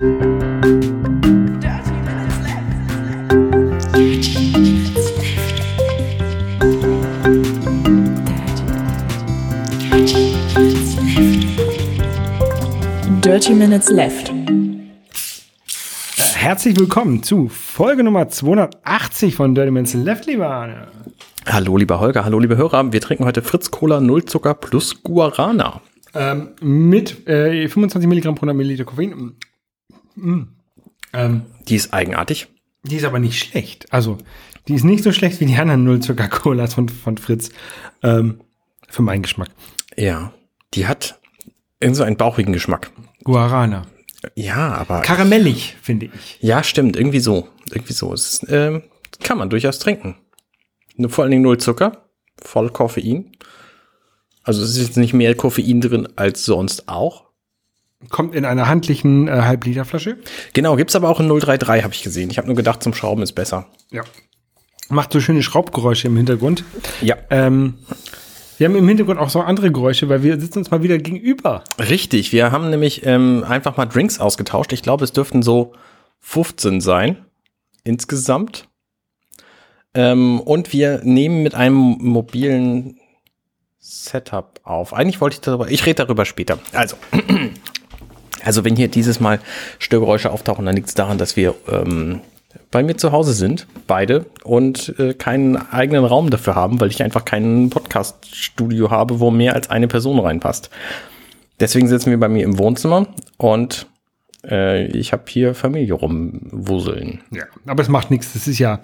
Dirty Minutes Left. Herzlich willkommen zu Folge Nummer 280 von Dirty Minutes Left, lieber Arne. Hallo, lieber Holger, hallo, liebe Hörer. Wir trinken heute Fritz Cola Null Zucker plus Guarana. Ähm, mit äh, 25 Milligramm pro 100 Milliliter Koffein. Mm. Ähm, Die ist eigenartig. die ist aber nicht schlecht. Also, die ist nicht so schlecht wie die anderen Null-Zucker-Colas von, von Fritz. Ähm, für meinen Geschmack. Ja, die hat irgend so einen bauchigen Geschmack. Guarana. Ja, aber Karamellig, finde ich. ja, stimmt, irgendwie so, irgendwie so. Ist, ähm, kann man durchaus trinken. Vor allen Dingen null Zucker, voll Koffein. Also es ist jetzt nicht mehr Koffein drin als sonst auch. Kommt in einer handlichen äh, Halb-Liter-Flasche. Genau, gibt's aber auch in 033, habe ich gesehen. Ich habe nur gedacht, zum Schrauben ist besser. Ja. Macht so schöne Schraubgeräusche im Hintergrund. Ja. Ähm, wir haben im Hintergrund auch so andere Geräusche, weil wir sitzen uns mal wieder gegenüber. Richtig, wir haben nämlich ähm, einfach mal Drinks ausgetauscht. Ich glaube, es dürften so 15 sein insgesamt. Ähm, und wir nehmen mit einem mobilen Setup auf. Eigentlich wollte ich darüber, ich rede darüber später. Also, also wenn hier dieses Mal Störgeräusche auftauchen, dann liegt es daran, dass wir ähm, bei mir zu Hause sind, beide, und äh, keinen eigenen Raum dafür haben, weil ich einfach kein Podcast-Studio habe, wo mehr als eine Person reinpasst. Deswegen sitzen wir bei mir im Wohnzimmer und äh, ich habe hier Familie rumwuseln. Ja, aber es macht nichts. Das ist ja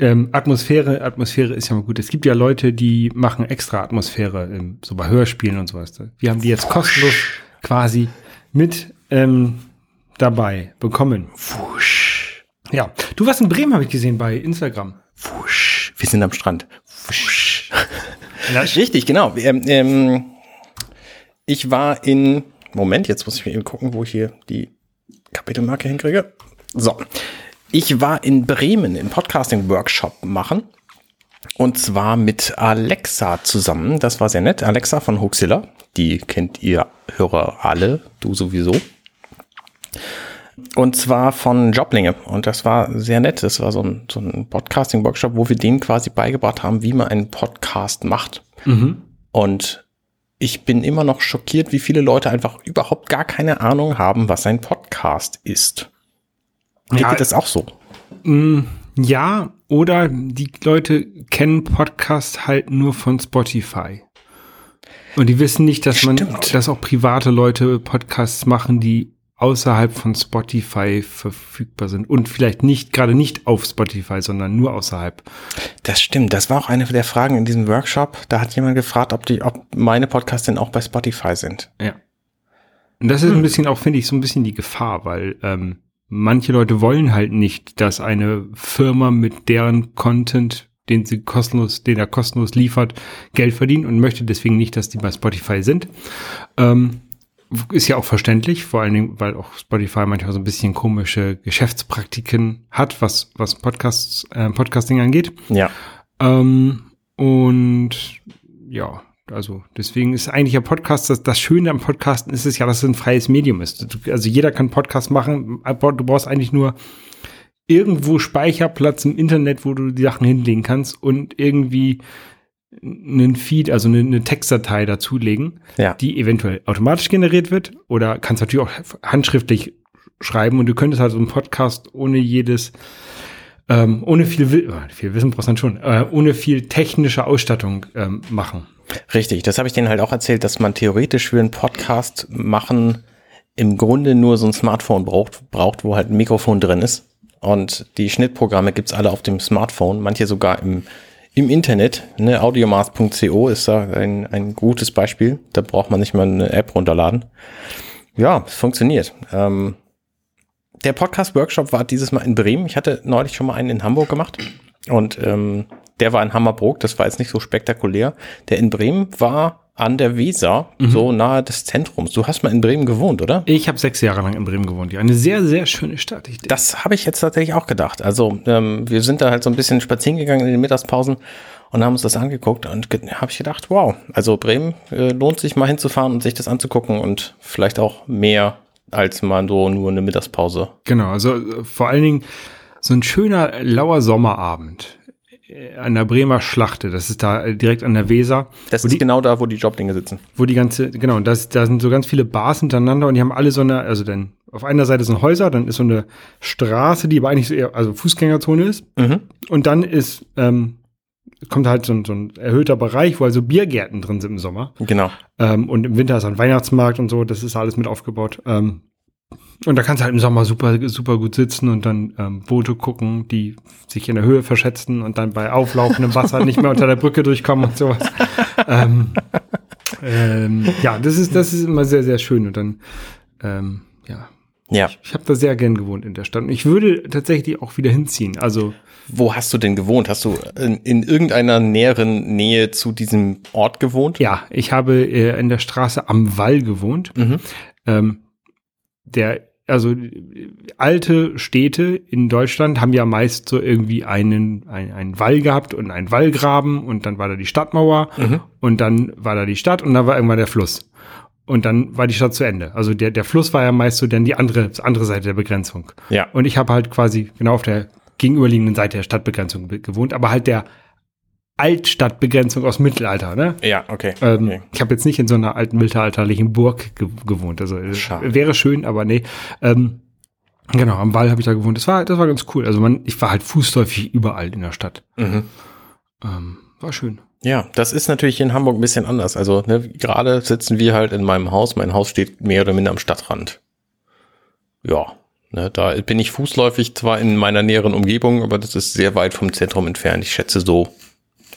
ähm, Atmosphäre. Atmosphäre ist ja mal gut. Es gibt ja Leute, die machen extra Atmosphäre, ähm, so bei Hörspielen und sowas. Wir haben die jetzt kostenlos quasi mit ähm, dabei bekommen. Wusch, Ja, du warst in Bremen, habe ich gesehen bei Instagram. wusch. Wir sind am Strand. Wusch. Richtig, genau. Ähm, ähm, ich war in, Moment, jetzt muss ich mir eben gucken, wo ich hier die Kapitelmarke hinkriege. So. Ich war in Bremen im Podcasting-Workshop machen. Und zwar mit Alexa zusammen. Das war sehr nett. Alexa von Hoaxilla. Die kennt ihr Hörer alle. Du sowieso. Und zwar von Joblinge. Und das war sehr nett. Das war so ein, so ein Podcasting-Workshop, wo wir denen quasi beigebracht haben, wie man einen Podcast macht. Und ich bin immer noch schockiert, wie viele Leute einfach überhaupt gar keine Ahnung haben, was ein Podcast ist. Geht Ja, dir das auch so? Ja, oder die Leute kennen Podcast halt nur von Spotify. Und die wissen nicht, dass man, Stimmt. dass auch private Leute Podcasts machen, die außerhalb von Spotify verfügbar sind und vielleicht nicht, gerade nicht auf Spotify, sondern nur außerhalb. Das stimmt. Das war auch eine der Fragen in diesem Workshop. Da hat jemand gefragt, ob die, ob meine Podcasts denn auch bei Spotify sind. Ja. Und das ist ein bisschen auch, finde ich, so ein bisschen die Gefahr, weil ähm, manche Leute wollen halt nicht, dass eine Firma mit deren Content, den sie kostenlos, den er kostenlos liefert, Geld verdient und möchte deswegen nicht, dass die bei Spotify sind. Ähm, ist ja auch verständlich, vor allen Dingen, weil auch Spotify manchmal so ein bisschen komische Geschäftspraktiken hat, was, was Podcasts, äh, Podcasting angeht. Ja. Ähm, und ja, also deswegen ist eigentlich ein Podcast, das, das Schöne am Podcasten ist es ja, dass es ein freies Medium ist. Du, also jeder kann Podcast machen, aber du brauchst eigentlich nur irgendwo Speicherplatz im Internet, wo du die Sachen hinlegen kannst und irgendwie einen Feed, also eine, eine Textdatei dazulegen, Ja. die eventuell automatisch generiert wird oder kannst natürlich auch handschriftlich schreiben und du könntest halt so einen Podcast ohne jedes ähm, ohne viel, äh, viel Wissen brauchst du dann schon, äh, ohne viel technische Ausstattung ähm, machen. Richtig, das habe ich denen halt auch erzählt, dass man theoretisch für einen Podcast machen im Grunde nur so ein Smartphone braucht, braucht, wo halt ein Mikrofon drin ist. Und die Schnittprogramme gibt's alle auf dem Smartphone, manche sogar im, im Internet. Ne? Audiomask.co ist da ein, ein gutes Beispiel. Da braucht man nicht mal eine App runterladen. Ja, es funktioniert. Ähm, der Podcast-Workshop war dieses Mal in Bremen. Ich hatte neulich schon mal einen in Hamburg gemacht. Und ähm, der war in Hammerbrook, das war jetzt nicht so spektakulär. Der in Bremen war an der Weser, so nahe des Zentrums. Du hast mal in Bremen gewohnt, oder? Ich habe sechs Jahre lang in Bremen gewohnt. Ja, eine sehr, sehr schöne Stadt. Ich, Das habe ich jetzt tatsächlich auch gedacht. Also ähm, wir sind da halt so ein bisschen spazieren gegangen in den Mittagspausen und haben uns das angeguckt und habe ich gedacht, wow, also Bremen äh, lohnt sich mal hinzufahren und sich das anzugucken und vielleicht auch mehr als mal so nur eine Mittagspause. Genau, also äh, vor allen Dingen so ein schöner lauer Sommerabend äh, an der Bremer Schlachte, das ist da äh, direkt an der Weser. Das ist die, genau da, wo die Joblinge sitzen. wo die ganze, genau, und das, da sind so ganz viele Bars hintereinander und die haben alle so eine, also dann auf einer Seite sind Häuser, dann ist so eine Straße, die aber eigentlich so eher, also Fußgängerzone ist. Mhm. Und dann ist, ähm, kommt halt so ein, so ein erhöhter Bereich, wo also Biergärten drin sind im Sommer. Genau. Ähm, und im Winter ist ein Weihnachtsmarkt und so, das ist alles mit aufgebaut. Ähm, und da kannst du halt im Sommer super, super gut sitzen und dann ähm, Boote gucken, die sich in der Höhe verschätzen und dann bei auflaufendem Wasser nicht mehr unter der Brücke durchkommen und sowas. ähm, ähm, ja, das ist, das ist immer sehr, sehr schön. Und dann, ähm, ja, Ja. ich habe da sehr gern gewohnt in der Stadt. Und ich würde tatsächlich auch wieder hinziehen. Also Wo hast du denn gewohnt? Hast du in, in irgendeiner näheren Nähe zu diesem Ort gewohnt? ja, ich habe äh, in der Straße am Wall gewohnt. Mhm. Ähm, der, also alte Städte in Deutschland haben ja meist so irgendwie einen, ein, einen Wall gehabt und einen Wallgraben und dann war da die Stadtmauer Mhm. und dann war da die Stadt und dann war irgendwann der Fluss. Und dann war die Stadt zu Ende. Also der, der Fluss war ja meist so dann die andere, andere Seite der Begrenzung. Ja. Und ich habe halt quasi genau auf der gegenüberliegenden Seite der Stadtbegrenzung be- gewohnt, aber halt der Altstadtbegrenzung aus Mittelalter, ne? Ja, okay. Ähm, okay. Ich habe jetzt nicht in so einer alten mittelalterlichen Burg ge gewohnt. Also äh, Schade. wäre schön, aber nee. Ähm, genau, am Wall habe ich da gewohnt. Das war, das war ganz cool. Also man, ich war halt fußläufig überall in der Stadt. Mhm. Ähm, war schön. Ja, das ist natürlich in Hamburg ein bisschen anders. Also ne, gerade sitzen wir halt in meinem Haus. Mein Haus steht mehr oder minder am Stadtrand. Ja, ne, da bin ich fußläufig zwar in meiner näheren Umgebung, aber das ist sehr weit vom Zentrum entfernt. Ich schätze so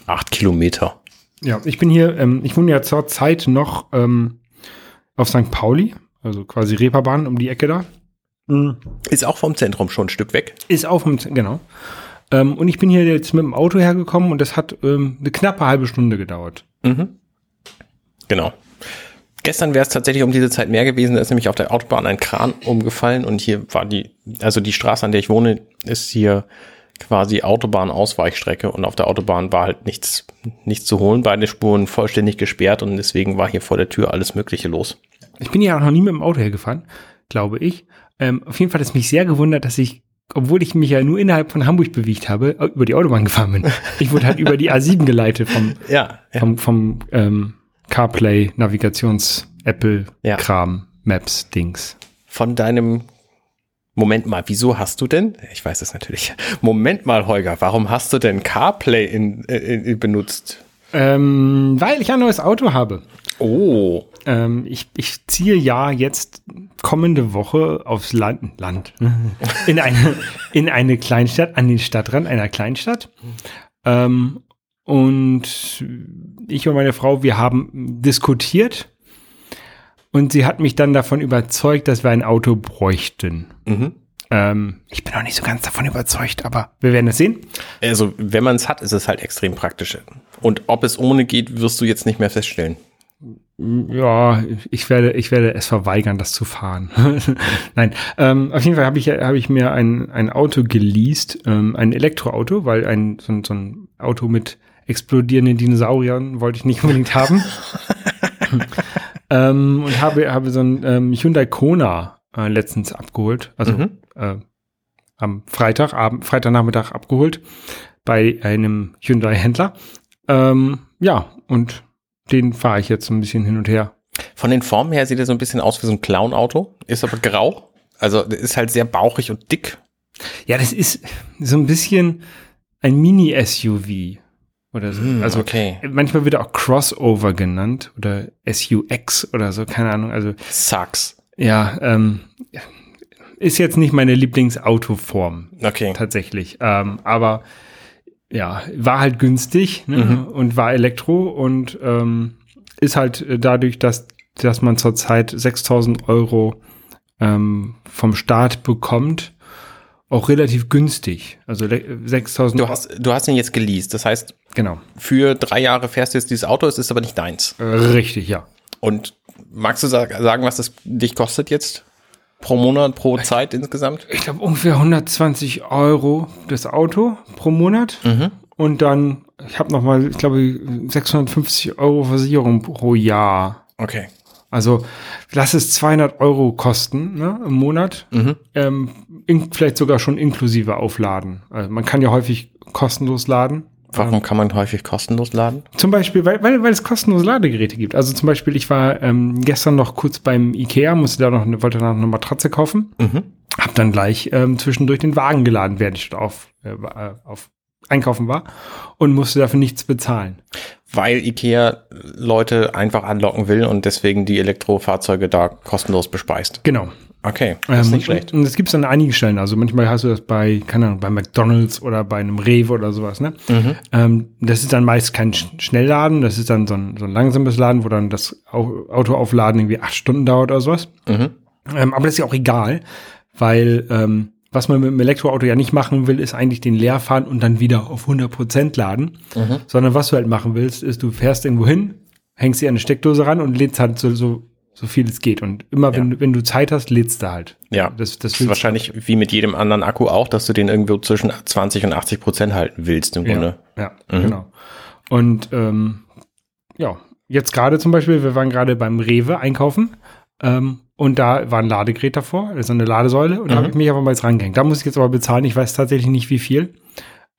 acht Kilometer. Ja, ich bin hier, ähm, ich wohne ja zur Zeit noch ähm, auf St. Pauli, also quasi Reeperbahn um die Ecke da. Ist auch vom Zentrum schon ein Stück weg. Ist auf dem, genau. Ähm, und ich bin hier jetzt mit dem Auto hergekommen und das hat ähm, eine knappe halbe Stunde gedauert. Mhm. Genau. Gestern wäre es tatsächlich um diese Zeit mehr gewesen. Da ist nämlich auf der Autobahn ein Kran umgefallen und hier war die, also die Straße, an der ich wohne, ist hier quasi Autobahn-Ausweichstrecke und auf der Autobahn war halt nichts, nichts zu holen. Beide Spuren vollständig gesperrt und deswegen war hier vor der Tür alles Mögliche los. Ich bin ja auch noch nie mit dem Auto hergefahren, glaube ich. Ähm, auf jeden Fall hat es mich sehr gewundert, dass ich, obwohl ich mich ja nur innerhalb von Hamburg bewegt habe, äh, über die Autobahn gefahren bin. Ich wurde halt über die A7 geleitet vom, Ja, ja. vom, vom ähm, CarPlay, Navigations, Apple, Ja. Kram, Maps, Dings. Von deinem Moment mal, wieso hast du denn? Ich weiß es natürlich. Moment mal, Holger, warum hast du denn CarPlay in, in, in benutzt? Ähm, weil ich ein neues Auto habe. Oh, Ähm, ich, ich ziehe ja jetzt kommende Woche aufs Land, Land in eine, in eine Kleinstadt, an den Stadtrand einer Kleinstadt. Ähm, und ich und meine Frau, wir haben diskutiert und sie hat mich dann davon überzeugt, dass wir ein Auto bräuchten. Mhm. Ähm, ich bin auch nicht so ganz davon überzeugt, aber wir werden es sehen. Also, wenn man es hat, ist es halt extrem praktisch. Und ob es ohne geht, wirst du jetzt nicht mehr feststellen. Ja, ich werde, ich werde es verweigern, das zu fahren. Nein, ähm, auf jeden Fall habe ich, habe ich mir ein, ein Auto geleast, ähm, ein Elektroauto, weil ein, so, so ein Auto mit explodierenden Dinosauriern wollte ich nicht unbedingt haben. ähm, und habe, habe so ein ähm, Hyundai Kona äh, letztens abgeholt, also Mhm. äh, am Freitagabend, Freitagnachmittag abgeholt bei einem Hyundai-Händler. Ähm, ja, und den fahre ich jetzt so ein bisschen hin und her. Von den Formen her sieht er so ein bisschen aus wie so ein Clown-Auto, ist aber grau. Also, ist halt sehr bauchig und dick. Ja, das ist so ein bisschen ein Mini-SUV oder so. Hm, also okay. manchmal wird er auch Crossover genannt oder SUX oder so, keine Ahnung. Also Sucks. ja, ähm, ist jetzt nicht meine Lieblingsautoform Okay. tatsächlich. Ähm, aber ja, war halt günstig ne? Mhm. und war Elektro und ähm, ist halt dadurch, dass, dass man zurzeit 6000 Euro ähm, vom Staat bekommt, auch relativ günstig. Also le- 6000 Du hast, du hast ihn jetzt geleast. Das heißt, Genau. für drei Jahre fährst du jetzt dieses Auto, es ist aber nicht deins. Äh, Richtig, ja. Und magst du sa- sagen, was das dich kostet jetzt? Pro Monat, pro Zeit insgesamt? Ich glaube ungefähr 120 Euro das Auto pro Monat. Mhm. Und dann, ich habe noch mal, ich glaube, 650 Euro Versicherung pro Jahr. Okay. Also lass es 200 Euro kosten ne, im Monat, Mhm. ähm, in, vielleicht sogar schon inklusive Aufladen. Also man kann ja häufig kostenlos laden. Warum kann man häufig kostenlos laden? Zum Beispiel, weil, weil, weil es kostenlose Ladegeräte gibt. Also zum Beispiel, ich war ähm, gestern noch kurz beim Ikea, musste da noch eine, wollte da noch eine Matratze kaufen. Mhm. Hab dann gleich ähm, zwischendurch den Wagen geladen, während ich dort auf, äh, äh, auf Einkaufen war und musste dafür nichts bezahlen. Weil Ikea Leute einfach anlocken will und deswegen die Elektrofahrzeuge da kostenlos bespeist. Genau. Okay, das ist Ähm, nicht schlecht. Und, das gibt's an einigen Stellen. Also manchmal hast du das bei, keine Ahnung, bei McDonalds oder bei einem Rewe oder sowas, ne? Mhm. Ähm, das ist dann meist kein Sch- Schnellladen, das ist dann so ein, so ein langsames Laden, wo dann das Au- Autoaufladen irgendwie acht Stunden dauert oder sowas. Mhm. Ähm, aber das ist ja auch egal, weil ähm, was man mit dem Elektroauto ja nicht machen will, ist eigentlich den leer fahren und dann wieder auf 100% laden. Mhm. Sondern was du halt machen willst, ist, du fährst irgendwo hin, hängst dir eine Steckdose ran und lädst halt so, so, so viel es geht. Und immer, wenn, Ja. du wenn du Zeit hast, lädst du halt. Ja, Das, das Das ist wahrscheinlich wie mit jedem anderen Akku auch, dass du den irgendwo zwischen 20 und 80 Prozent halten willst im Grunde. Ja, Mhm. genau. Und ähm, ja, jetzt gerade zum Beispiel, wir waren gerade beim Rewe einkaufen ähm, und da war ein Ladegerät davor, also eine Ladesäule und da Mhm. habe ich mich einfach mal jetzt rangehängt. Da muss ich jetzt aber bezahlen, ich weiß tatsächlich nicht wie viel.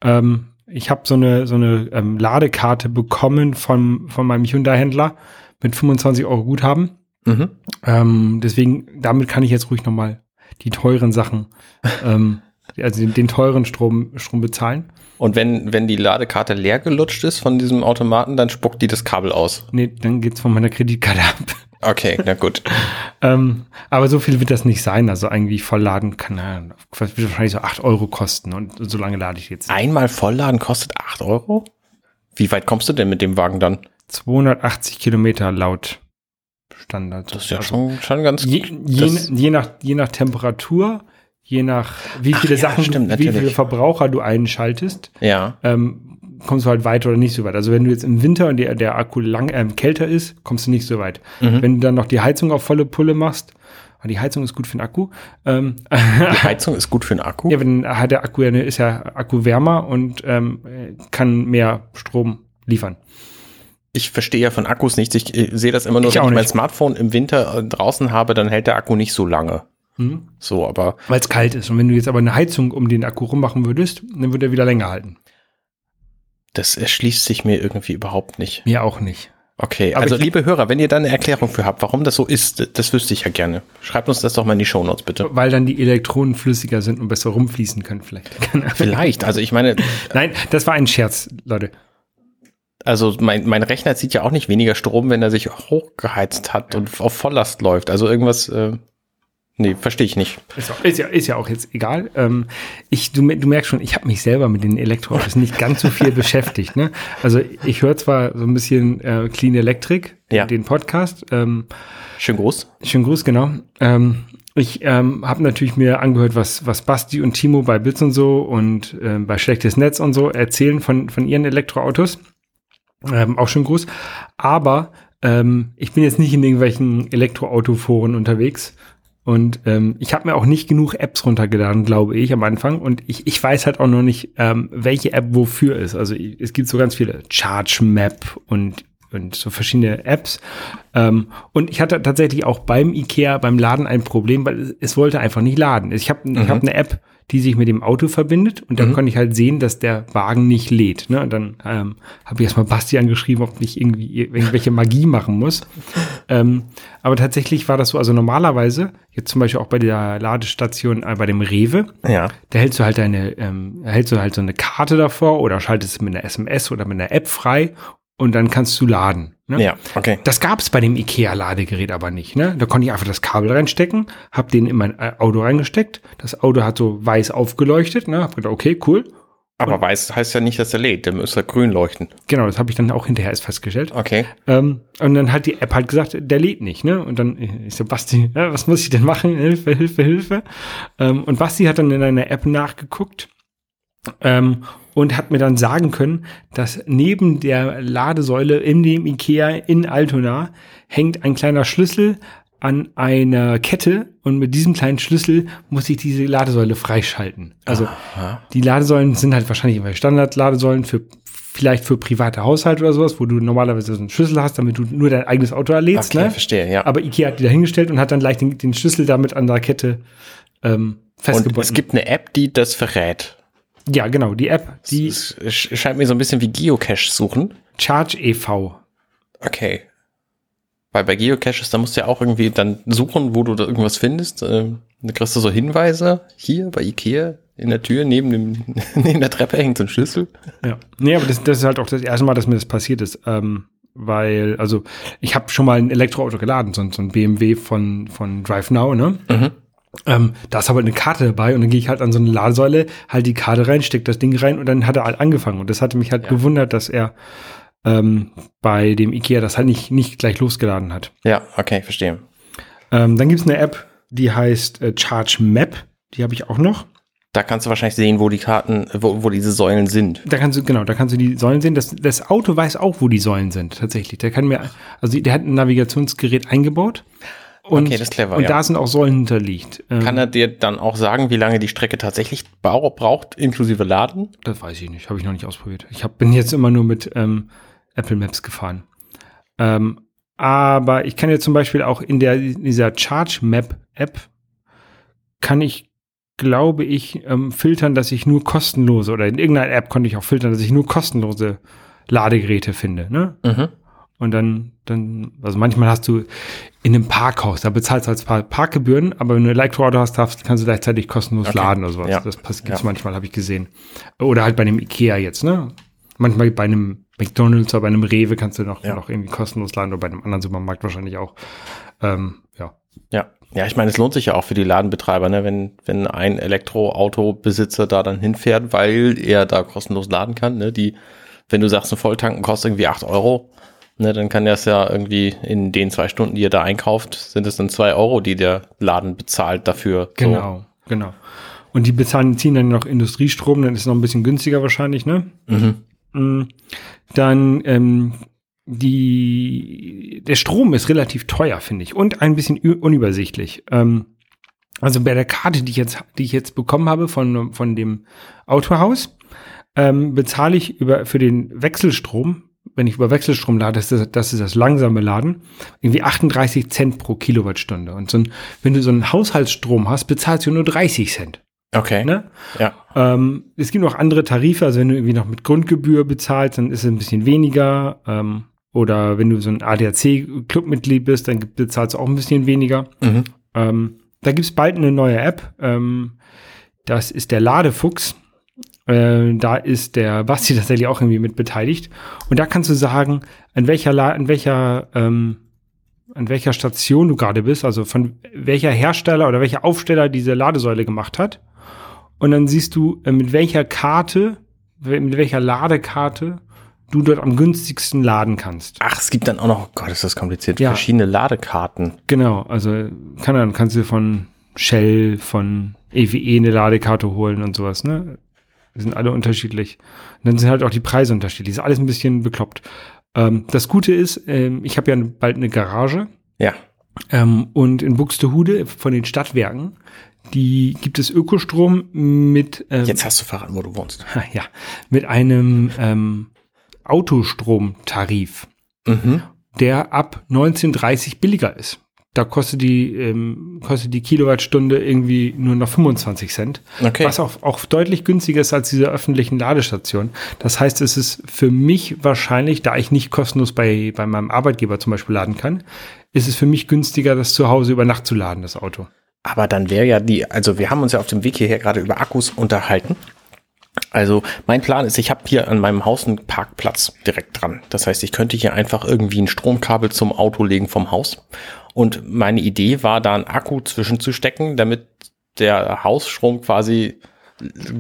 Ähm, ich habe so eine, so eine ähm, Ladekarte bekommen von, von meinem Hyundai-Händler mit 25 Euro Guthaben. Mhm. Ähm, deswegen, damit kann ich jetzt ruhig nochmal die teuren Sachen, ähm, also den, den teuren Strom, Strom bezahlen. Und wenn, wenn die Ladekarte leer gelutscht ist von diesem Automaten, dann spuckt die das Kabel aus. Nee, dann geht's von meiner Kreditkarte ab. Okay, na gut. ähm, aber so viel wird das nicht sein. Also irgendwie vollladen kann ja, wird wahrscheinlich so 8 Euro kosten und so lange lade ich jetzt. Einmal vollladen kostet 8 Euro? Wie weit kommst du denn mit dem Wagen dann? 280 Kilometer laut Standard. Das ist ja Also schon, schon ganz je, gut. je, je, nach, je nach Temperatur, je nach wie Ach viele ja, Sachen, stimmt, wie viele. Verbraucher du einschaltest, Ja. ähm, kommst du halt weiter oder nicht so weit. Also wenn du jetzt im Winter und der, der Akku lang ähm, kälter ist, kommst du nicht so weit. Mhm. Wenn du dann noch die Heizung auf volle Pulle machst, ah, die Heizung ist gut für den Akku, ähm, Die Heizung ist gut für den Akku. Ja, wenn hat der Akku ja, ist ja Akku wärmer und ähm, kann mehr Strom liefern. Ich verstehe ja von Akkus nichts. Ich äh, sehe das immer nur, Ich wenn ich mein. Smartphone im Winter äh, draußen habe, dann hält der Akku nicht so lange. Mhm. So, aber Weil es kalt ist. Und wenn du jetzt aber eine Heizung um den Akku rummachen würdest, dann würde er wieder länger halten. Das erschließt sich mir irgendwie überhaupt nicht. Mir auch nicht. Okay, Aber also liebe Hörer, wenn ihr da eine Erklärung für habt, warum das so ist, das wüsste ich ja gerne. Schreibt uns das doch mal in die Shownotes, bitte. Weil dann die Elektronen flüssiger sind und besser rumfließen können vielleicht. Vielleicht, also ich meine, Nein, das war ein Scherz, Leute. also mein, mein Rechner zieht ja auch nicht weniger Strom, wenn er sich hochgeheizt hat und auf Volllast läuft. Also irgendwas, äh, nee, verstehe ich nicht. Ist, auch, ist, ja, ist ja auch jetzt egal. Ähm, ich, du, du merkst schon, ich habe mich selber mit den Elektroautos nicht ganz so viel beschäftigt. Ne? Also ich höre zwar so ein bisschen äh, Clean Electric, Ja. den Podcast, ähm, Schönen Gruß. Schönen Gruß, genau. Ähm, ich ähm, habe natürlich mir angehört, was, was Basti und Timo bei Blitz und so und ähm, bei Schlechtes Netz und so erzählen von, von ihren Elektroautos. Ähm, auch schönen Gruß. Aber ähm, ich bin jetzt nicht in irgendwelchen Elektroautoforen unterwegs. Und ähm, ich habe mir auch nicht genug Apps runtergeladen, glaube ich, am Anfang. Und ich, ich weiß halt auch noch nicht, ähm, welche App wofür ist. Also es gibt so ganz viele Charge Map und, und so verschiedene Apps. Ähm, und ich hatte tatsächlich auch beim IKEA, beim Laden ein Problem, weil es, es wollte einfach nicht laden. Ich habe ich hab eine App, die sich mit dem Auto verbindet und dann konnte ich halt sehen, dass der Wagen nicht lädt. Ne? Und dann ähm, habe ich erstmal Basti angeschrieben, ob ich irgendwie irgendwelche Magie machen muss. Ähm, aber tatsächlich war das so, also normalerweise, jetzt zum Beispiel auch bei der Ladestation, äh, bei dem Rewe, Ja. da hältst du halt deine, ähm, hältst du halt so eine Karte davor oder schaltest mit einer SMS oder mit einer App frei und dann kannst du laden. Ne? Ja, okay. Das gab es bei dem IKEA-Ladegerät aber nicht. Ne? Da konnte ich einfach das Kabel reinstecken, hab den in mein äh, Auto reingesteckt. Das Auto hat so weiß aufgeleuchtet. Ne? Hab gedacht, okay, cool. Aber weiß heißt ja nicht, dass er lädt. Der müsste grün leuchten. Genau, das habe ich dann auch hinterher erst festgestellt. Okay. Ähm, und dann hat die App halt gesagt, der lädt nicht, ne? Und dann, ich so, Basti, ja, was muss ich denn machen? Hilfe, Hilfe, Hilfe. Ähm, und Basti hat dann in einer App nachgeguckt ähm, und hat mir dann sagen können, dass neben der Ladesäule in dem Ikea in Altona hängt ein kleiner Schlüssel an einer Kette und mit diesem kleinen Schlüssel muss ich diese Ladesäule freischalten. Also Aha. die Ladesäulen sind halt wahrscheinlich immer Standard-Ladesäulen für vielleicht für private Haushalte oder sowas, wo du normalerweise so einen Schlüssel hast, damit du nur dein eigenes Auto erlädst. Okay, ne? verstehe, ja. Aber Ikea hat die da hingestellt und hat dann gleich den, den Schlüssel damit an der Kette ähm, Und festgebunden. es gibt eine App, die das verrät. Ja, genau, die App, die Es sch- scheint mir so ein bisschen wie Geocache suchen. Charge e.V. Okay. Weil bei Geocaches, da musst du ja auch irgendwie dann suchen, wo du da irgendwas findest. Ähm, da kriegst du so Hinweise. Hier bei Ikea in der Tür neben, dem, neben der Treppe hängt so ein Schlüssel. Ja. Nee, aber das, das ist halt auch das erste Mal, dass mir das passiert ist. Ähm, weil, also, ich habe schon mal ein Elektroauto geladen, so, so ein BMW von, von Drive Now, ne? Mhm. Ähm, da ist aber eine Karte dabei und dann gehe ich halt an so eine Ladesäule, halt die Karte rein, steck das Ding rein und dann hat er halt angefangen. Und das hatte mich halt Ja. gewundert, dass er ähm, bei dem Ikea das halt nicht, nicht gleich losgeladen hat. Ja, okay, verstehe. Ähm, dann gibt's eine App, die heißt äh, Charge Map. Die habe ich auch noch. Da kannst du wahrscheinlich sehen, wo die Karten, wo, wo diese Säulen sind. Da kannst du, genau, da kannst du die Säulen sehen. Das, das Auto weiß auch, wo die Säulen sind, tatsächlich. Der kann mir, also der hat ein Navigationsgerät eingebaut. Und, Okay, das ist clever, Und ja. da sind auch Säulen hinterlegt. Ähm, Kann er dir dann auch sagen, wie lange die Strecke tatsächlich braucht, inklusive Laden? das weiß ich nicht, habe ich noch nicht ausprobiert. Ich hab, bin jetzt immer nur mit ähm, Apple Maps gefahren. Ähm, aber ich kann jetzt zum Beispiel auch in der in dieser Charge Map App kann ich, glaube ich, ähm, filtern, dass ich nur kostenlose oder in irgendeiner App konnte ich auch filtern, dass ich nur kostenlose Ladegeräte finde. Ne? Mhm. Und dann, dann, also manchmal hast du in einem Parkhaus, da bezahlst du als Par Parkgebühren, aber wenn du ein Elektroauto hast, darfst, kannst du gleichzeitig kostenlos Okay. laden oder sowas. Ja. Das pass- gibt's Ja. manchmal, habe ich gesehen. Oder halt bei einem Ikea jetzt, ne? Manchmal bei einem McDonalds oder bei einem Rewe kannst du noch, Ja. noch irgendwie kostenlos laden oder bei einem anderen Supermarkt wahrscheinlich auch. Ähm, ja. Ja. Ja, ich meine, es lohnt sich ja auch für die Ladenbetreiber, ne? wenn, wenn ein Elektroautobesitzer da dann hinfährt, weil er da kostenlos laden kann. Ne? Die, wenn du sagst, ein Volltanken kostet irgendwie 8 Euro, ne, dann kann das ja irgendwie in den zwei Stunden, die er da einkauft, sind es dann zwei Euro, die der Laden bezahlt dafür. So. Genau, genau. Und die bezahlen, ziehen dann noch Industriestrom, dann ist es noch ein bisschen günstiger wahrscheinlich, ne? Mhm. Mm, Dann ähm, die, der Strom ist relativ teuer, finde ich, und ein bisschen unübersichtlich. Ähm, also bei der Karte, die ich jetzt, die ich jetzt bekommen habe von, von dem Autohaus, ähm, bezahle ich über, für den Wechselstrom, wenn ich über Wechselstrom lade, das ist, das ist das langsame Laden, irgendwie 38 Cent pro Kilowattstunde. Und so ein, wenn du so einen Haushaltsstrom hast, bezahlst du nur 30 Cent. Okay. Ne? Ja. Ähm, es gibt noch andere Tarife, also wenn du irgendwie noch mit Grundgebühr bezahlst, dann ist es ein bisschen weniger. Ähm, oder wenn du so ein ADAC-Clubmitglied bist, dann bezahlst du auch ein bisschen weniger. Mhm. Ähm, da gibt es bald eine neue App. Ähm, das ist der Ladefuchs. Äh, da ist der Basti tatsächlich auch irgendwie mit beteiligt. Und da kannst du sagen, an welcher, La an welcher, ähm, an welcher Station du gerade bist, also von welcher Hersteller oder welcher Aufsteller diese Ladesäule gemacht hat. Und dann siehst du, äh, mit welcher Karte, mit welcher Ladekarte du dort am günstigsten laden kannst. Ach, es gibt dann auch noch, oh Gott, ist das kompliziert, Ja. verschiedene Ladekarten. Genau, also kann dann kannst du von Shell, von EWE eine Ladekarte holen und sowas, ne? Die sind alle unterschiedlich. Und dann sind halt auch die Preise unterschiedlich. Ist alles ein bisschen bekloppt. Ähm, das Gute ist, ähm, ich habe ja bald eine Garage Ja. ähm, und in Buxtehude von den Stadtwerken, die gibt es Ökostrom mit ähm, Jetzt hast du verraten, wo du wohnst. ja, mit einem ähm, Autostromtarif, Mhm. der ab 1930 billiger ist. Da kostet die, ähm, kostet die Kilowattstunde irgendwie nur noch 25 Cent. Okay. Was auch, auch deutlich günstiger ist als diese öffentlichen Ladestationen. Das heißt, es ist für mich wahrscheinlich, da ich nicht kostenlos bei, bei meinem Arbeitgeber zum Beispiel laden kann, ist es für mich günstiger, das zu Hause über Nacht zu laden, das Auto. Aber dann wäre ja die, also wir haben uns ja auf dem Weg hierher gerade über Akkus unterhalten. Also mein Plan ist, ich habe hier an meinem Haus einen Parkplatz direkt dran. Das heißt, ich könnte hier einfach irgendwie ein Stromkabel zum Auto legen vom Haus. Und meine Idee war, da einen Akku zwischenzustecken, damit der Hausstrom quasi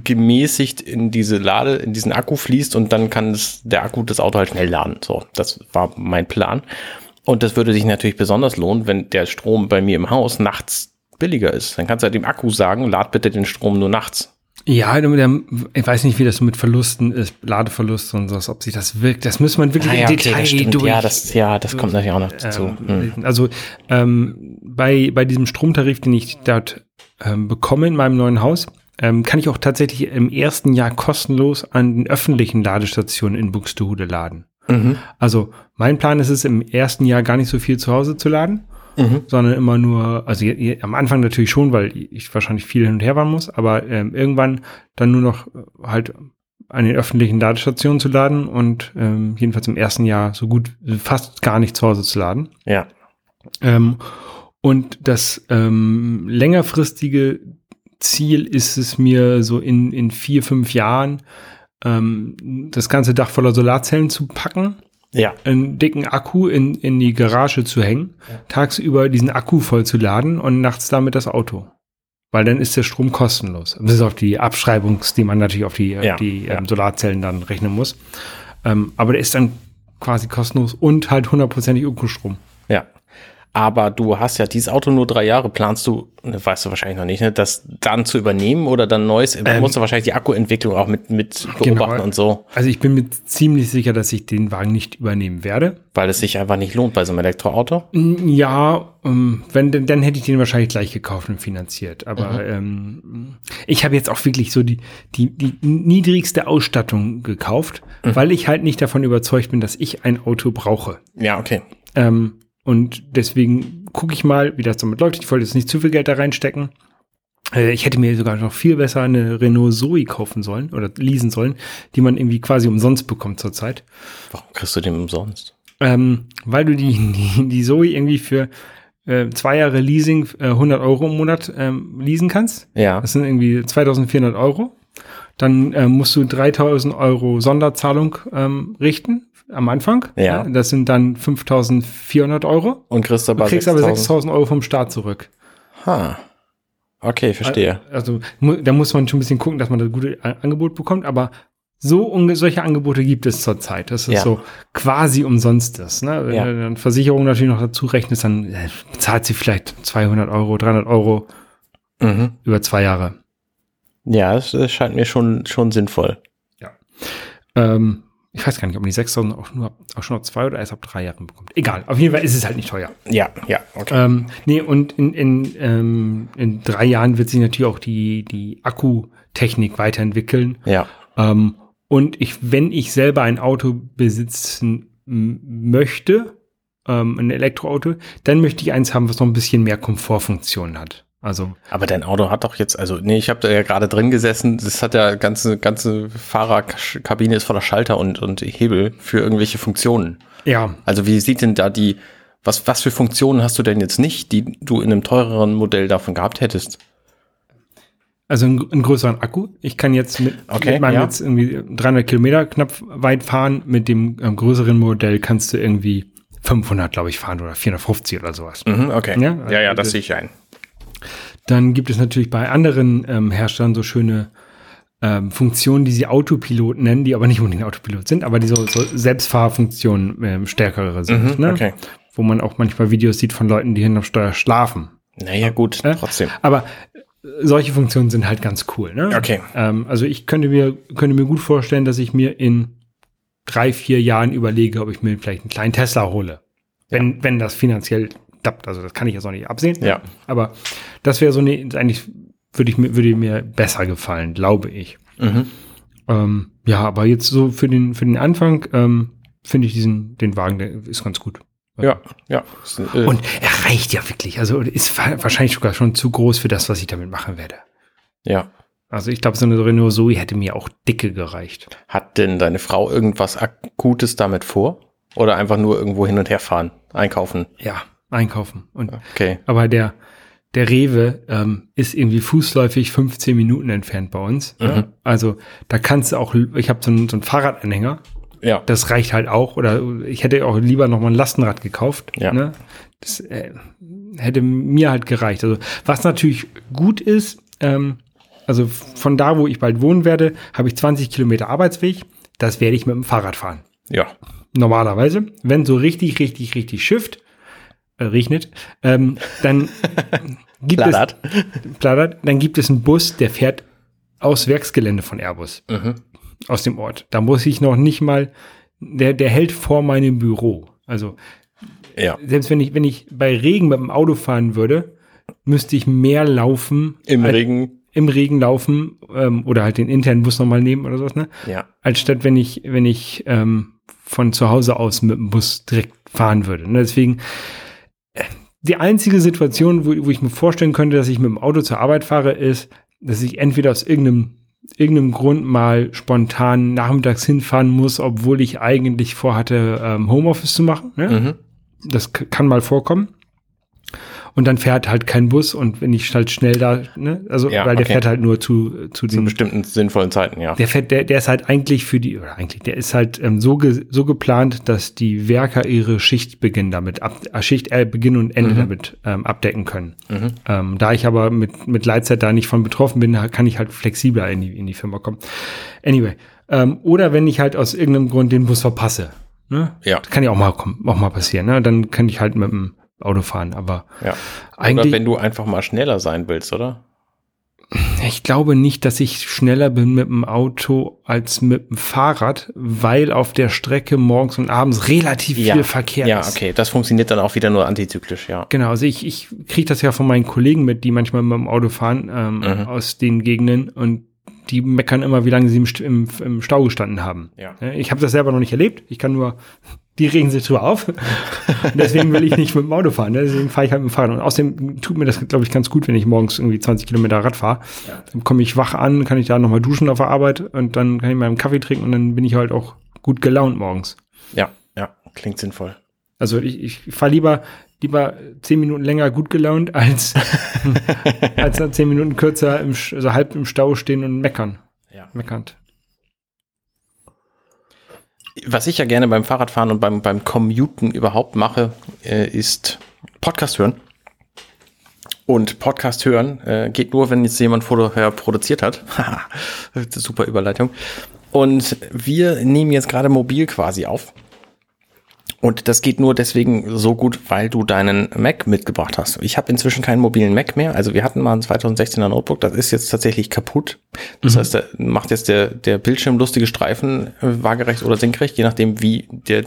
gemäßigt in diese Lade, in diesen Akku fließt und dann kann es, der Akku das Auto halt schnell laden. So, das war mein Plan. Und das würde sich natürlich besonders lohnen, wenn der Strom bei mir im Haus nachts billiger ist. Dann kannst du halt dem Akku sagen, lad bitte den Strom nur nachts. Ja, ich weiß nicht, wie das mit Verlusten ist, Ladeverluste und sowas, ob sich das wirkt. Das muss man wirklich Ah, ja, im okay, Detail das stimmt. durch. Ja, das, ja, das kommt natürlich auch noch dazu. ähm, Hm. Also ähm, bei, bei diesem Stromtarif, den ich dort ähm, bekomme in meinem neuen Haus, ähm, kann ich auch tatsächlich im ersten Jahr kostenlos an den öffentlichen Ladestationen in Buxtehude laden. Mhm. Also mein Plan ist es, im ersten Jahr gar nicht so viel zu Hause zu laden, Mhm. sondern immer nur, also je- je- am Anfang natürlich schon, weil ich wahrscheinlich viel hin und her fahren muss, aber ähm, irgendwann dann nur noch äh, halt an den öffentlichen Ladestationen zu laden und ähm, jedenfalls im ersten Jahr so gut fast gar nicht zu Hause zu laden. Ja. Ähm, und das ähm, längerfristige Ziel ist es mir so in, in vier, fünf Jahren ähm, das ganze Dach voller Solarzellen zu packen, Ja. einen dicken Akku in, in die Garage zu hängen, tagsüber diesen Akku voll zu laden und nachts damit das Auto. Weil dann ist der Strom kostenlos. Das ist auf die Abschreibungs, die man natürlich auf die, Ja, die ja. Ähm, Solarzellen dann rechnen muss. Ähm, aber der ist dann quasi kostenlos und halt hundertprozentig Ökostrom. Aber du hast ja dieses Auto nur drei Jahre. Planst du, ne, weißt du wahrscheinlich noch nicht, ne, das dann zu übernehmen oder dann neues? Ähm, musst du wahrscheinlich die Akkuentwicklung auch mit, mit Genau. beobachten und so, Also ich bin mir ziemlich sicher, dass ich den Wagen nicht übernehmen werde. weil es sich einfach nicht lohnt bei so einem Elektroauto. Ja, ähm, wenn dann hätte ich den wahrscheinlich gleich gekauft und finanziert. Aber Mhm. ähm, ich habe jetzt auch wirklich so die, die, die niedrigste Ausstattung gekauft, Mhm. weil ich halt nicht davon überzeugt bin, dass ich ein Auto brauche. Ja, okay. Ähm, und deswegen gucke ich mal, wie das damit läuft. Ich wollte jetzt nicht zu viel Geld da reinstecken. Äh, Ich hätte mir sogar noch viel besser eine Renault Zoe kaufen sollen oder leasen sollen, die man irgendwie quasi umsonst bekommt zurzeit. Warum kriegst du den umsonst? Ähm, weil du die, die, die Zoe irgendwie für äh, zwei Jahre Leasing äh, 100 Euro im Monat ähm, leasen kannst. Ja. Das sind irgendwie 2400 Euro. Dann äh, musst du 3000 Euro Sonderzahlung ähm, richten am Anfang. Ja. Das sind dann 5400 Euro. Und kriegst Du aber kriegst aber 6000. 6000 Euro vom Staat zurück. Ha. Okay, verstehe. Also da muss man schon ein bisschen gucken, dass man das gute Angebot bekommt, aber so solche Angebote gibt es zurzeit, dass es Ja. so quasi umsonst ist. Ne? Wenn Ja. du dann Versicherung natürlich noch dazu rechnest, dann äh, bezahlt sie vielleicht 200 Euro, 300 Euro Mhm. über zwei Jahre. Ja, das, das scheint mir schon, schon sinnvoll. Ähm, ich weiß gar nicht, ob man die 6000 auch nur auch schon ab zwei oder erst ab drei Jahren bekommt. Egal, auf jeden Fall ist es halt nicht teuer. Ja, ja, okay. Ähm, nee, und in, in, ähm, in drei Jahren wird sich natürlich auch die, die Akkutechnik weiterentwickeln. Ja. Ähm, und ich, wenn ich selber ein Auto besitzen möchte, ähm, ein Elektroauto, dann möchte ich eins haben, was noch ein bisschen mehr Komfortfunktionen hat. Also, Aber dein Auto hat doch jetzt, also nee, ich habe da ja gerade drin gesessen, das hat ja ganze, ganze Fahrerkabine ist voller Schalter und, und Hebel für irgendwelche Funktionen. ja, Also wie sieht denn da die, was, was für Funktionen hast du denn jetzt nicht, die du in einem teureren Modell davon gehabt hättest? also einen, einen größeren Akku. Ich kann jetzt mit, Okay, mit meinem ja. jetzt irgendwie 300 Kilometer knapp weit fahren. Mit dem ähm, größeren Modell kannst du irgendwie 500, glaube ich, fahren oder 450 oder sowas. Mhm, okay. Ja, ja, ja, das das- sehe ich ein. Dann gibt es natürlich bei anderen ähm, Herstellern so schöne ähm, Funktionen, die sie Autopilot nennen, die aber nicht unbedingt Autopilot sind, aber die so, so Selbstfahrfunktionen ähm, stärkere sind. Mhm, ne? okay. Wo man auch manchmal Videos sieht von Leuten, die hinterm Steuer schlafen. Naja, gut, Äh? trotzdem. Aber äh, solche Funktionen sind halt ganz cool. Ne? Okay. Ähm, also ich könnte mir, könnte mir gut vorstellen, dass ich mir in drei, vier Jahren überlege, ob ich mir vielleicht einen kleinen Tesla hole. Wenn, wenn das finanziell klappt. Also das kann ich jetzt auch nicht absehen. Ja. Aber das wäre so eine, eigentlich würde ich mir, würde mir besser gefallen, glaube ich. Mhm. Ähm, ja, aber jetzt so für den, für den Anfang ähm, finde ich diesen, den Wagen, der ist ganz gut. Ja, ja. Ist, äh, Und er reicht ja wirklich. Also ist wa- wahrscheinlich sogar schon zu groß für das, was ich damit machen werde. ja. Also ich glaube, so eine Renault Zoe hätte mir auch dicke gereicht. Hat denn deine Frau irgendwas Akutes damit vor? Oder einfach nur irgendwo hin und her fahren, einkaufen? Ja, einkaufen. Und Okay. aber der der Rewe ähm, ist irgendwie fußläufig 15 Minuten entfernt bei uns. Mhm. Ja? Also da kannst du auch, ich habe so einen, so einen Fahrradanhänger, Ja. das reicht halt auch. Oder ich hätte auch lieber noch mal ein Lastenrad gekauft. Ja. Ne? Das äh, hätte mir halt gereicht. Also was natürlich gut ist, ähm, also von da, wo ich bald wohnen werde, habe ich 20 Kilometer Arbeitsweg. Das werde ich mit dem Fahrrad fahren. Ja. Normalerweise, wenn so richtig, richtig, richtig schifft, äh, regnet, ähm, dann gibt Plattert. es plattert, dann gibt es einen Bus, der fährt aus Werksgelände von Airbus, Mhm. aus dem Ort. Da muss ich noch nicht mal, der, der hält vor meinem Büro. Also Ja. selbst wenn ich, wenn ich bei Regen mit dem Auto fahren würde, müsste ich mehr laufen Im als, Regen. im Regen laufen ähm, oder halt den internen Bus nochmal nehmen oder sowas, ne? Ja. Als statt wenn ich, wenn ich ähm, von zu Hause aus mit dem Bus direkt fahren würde. Ne? Deswegen die einzige Situation, wo, wo ich mir vorstellen könnte, dass ich mit dem Auto zur Arbeit fahre, ist, dass ich entweder aus irgendeinem irgendeinem Grund mal spontan nachmittags hinfahren muss, obwohl ich eigentlich vorhatte, ähm, Homeoffice zu machen. Ne? Mhm. Das kann mal vorkommen. Und dann fährt halt kein Bus und wenn ich halt schnell da, ne, also Ja, weil der okay. fährt halt nur zu zu Zu den bestimmten sinnvollen Zeiten, ja. der fährt, der, der ist halt eigentlich für die, oder eigentlich, der ist halt ähm, so, ge, so geplant, dass die Werker ihre Schichtbeginn damit ab, äh, Schicht äh, Beginn und Ende Mhm. damit ähm, abdecken können. Ähm, da ich aber mit, mit Leitzeit da nicht von betroffen bin, kann ich halt flexibler in die, in die Firma kommen. Anyway. Ähm, oder wenn ich halt aus irgendeinem Grund den Bus verpasse. Ne? Ja. Das kann ja auch mal, kommen- auch mal passieren. Ne? Dann kann ich halt mit dem Auto fahren. Aber Ja. Oder eigentlich, wenn du einfach mal schneller sein willst, oder? ich glaube nicht, dass ich schneller bin mit dem Auto als mit dem Fahrrad, weil auf der Strecke morgens und abends relativ viel Verkehr Ja, ist. okay. Das funktioniert dann auch wieder nur antizyklisch, ja. Genau, also ich, ich kriege das ja von meinen Kollegen mit, die manchmal mit dem Auto fahren ähm, Mhm. aus den Gegenden und die meckern immer, wie lange sie im, im, im Stau gestanden haben. Ja. Ich habe das selber noch nicht erlebt. Ich kann nur, die regen sich drüber auf. Und deswegen will ich nicht mit dem Auto fahren. ne? Deswegen fahre ich halt mit dem Fahrrad. Und außerdem tut mir das, glaube ich, ganz gut, wenn ich morgens irgendwie 20 Kilometer Rad fahre. Dann komme ich wach an, kann ich da nochmal duschen auf der Arbeit und dann kann ich mal einen Kaffee trinken und dann bin ich halt auch gut gelaunt morgens. Ja, ja. Klingt sinnvoll. Also ich, ich fahre lieber, lieber zehn Minuten länger gut gelaunt, als, als dann zehn Minuten kürzer im, also halb im Stau stehen und meckern. Ja. Meckernd. Was ich ja gerne beim Fahrradfahren und beim, beim Commuten überhaupt mache, äh, ist Podcast hören. Und Podcast hören äh, geht nur, wenn jetzt jemand vorher produziert hat. Super Überleitung. Und wir nehmen jetzt gerade mobil quasi auf. Und das geht nur deswegen so gut, weil du deinen Mac mitgebracht hast. Ich habe inzwischen keinen mobilen Mac mehr. Also wir hatten mal ein 2016er Notebook, das ist jetzt tatsächlich kaputt. Das heißt, da macht jetzt der, der Bildschirm lustige Streifen, äh, waagerecht oder senkrecht, je nachdem, wie der, äh,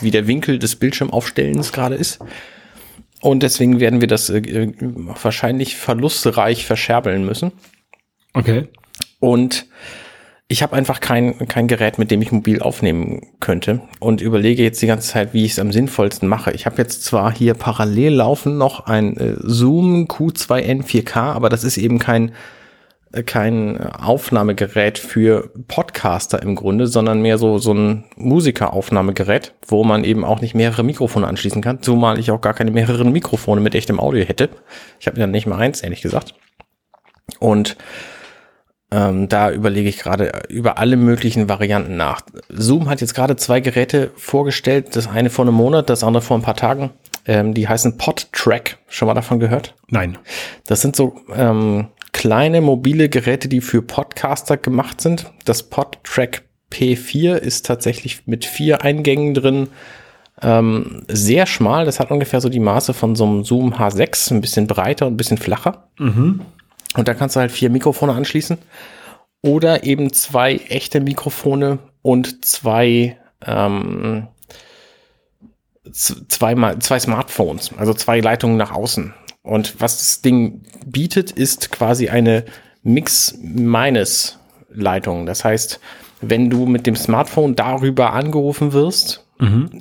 wie der Winkel des Bildschirmaufstellens gerade ist. Und deswegen werden wir das äh, äh, wahrscheinlich verlustreich verscherbeln müssen. Okay. Und ich habe einfach kein, kein Gerät, mit dem ich mobil aufnehmen könnte und überlege jetzt die ganze Zeit, wie ich es am sinnvollsten mache. Ich habe jetzt zwar hier parallel laufen noch ein äh, Zoom Q2N 4K, aber das ist eben kein, äh, kein Aufnahmegerät für Podcaster im Grunde, sondern mehr so, so ein Musikeraufnahmegerät, wo man eben auch nicht mehrere Mikrofone anschließen kann, zumal ich auch gar keine mehreren Mikrofone mit echtem Audio hätte. Ich habe ja nicht mal eins, ehrlich gesagt. Und ähm, da überlege ich gerade über alle möglichen Varianten nach. Zoom hat jetzt gerade zwei Geräte vorgestellt, das eine vor einem Monat, das andere vor ein paar Tagen. Ähm, die heißen PodTrack. Schon mal davon gehört? Nein. Das sind so ähm, kleine mobile Geräte, die für Podcaster gemacht sind. Das PodTrack P4 ist tatsächlich mit vier Eingängen drin. Ähm, sehr schmal, das hat ungefähr so die Maße von so einem Zoom H6, ein bisschen breiter und ein bisschen flacher. Und da kannst du halt vier Mikrofone anschließen. Oder eben zwei echte Mikrofone und zwei, ähm, zweimal, zwei Smartphones, also zwei Leitungen nach außen. Und was das Ding bietet, ist quasi eine Mix-Minus-Leitung. Das heißt, wenn du mit dem Smartphone darüber angerufen wirst,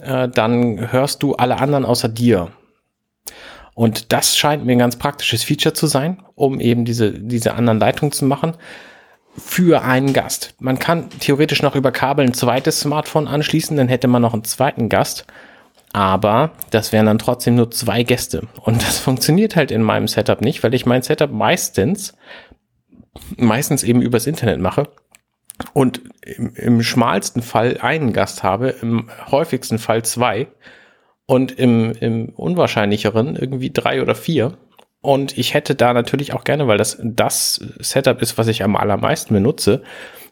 äh, dann hörst du alle anderen außer dir. Und das scheint mir ein ganz praktisches Feature zu sein, um eben diese, diese anderen Leitungen zu machen für einen Gast. Man kann theoretisch noch über Kabel ein zweites Smartphone anschließen, dann hätte man noch einen zweiten Gast. Aber das wären dann trotzdem nur zwei Gäste. Und das funktioniert halt in meinem Setup nicht, weil ich mein Setup meistens, meistens eben übers Internet mache und im, im schmalsten Fall einen Gast habe, im häufigsten Fall zwei und im, im unwahrscheinlicheren irgendwie drei oder vier. Und ich hätte da natürlich auch gerne, weil das das Setup ist, was ich am allermeisten benutze,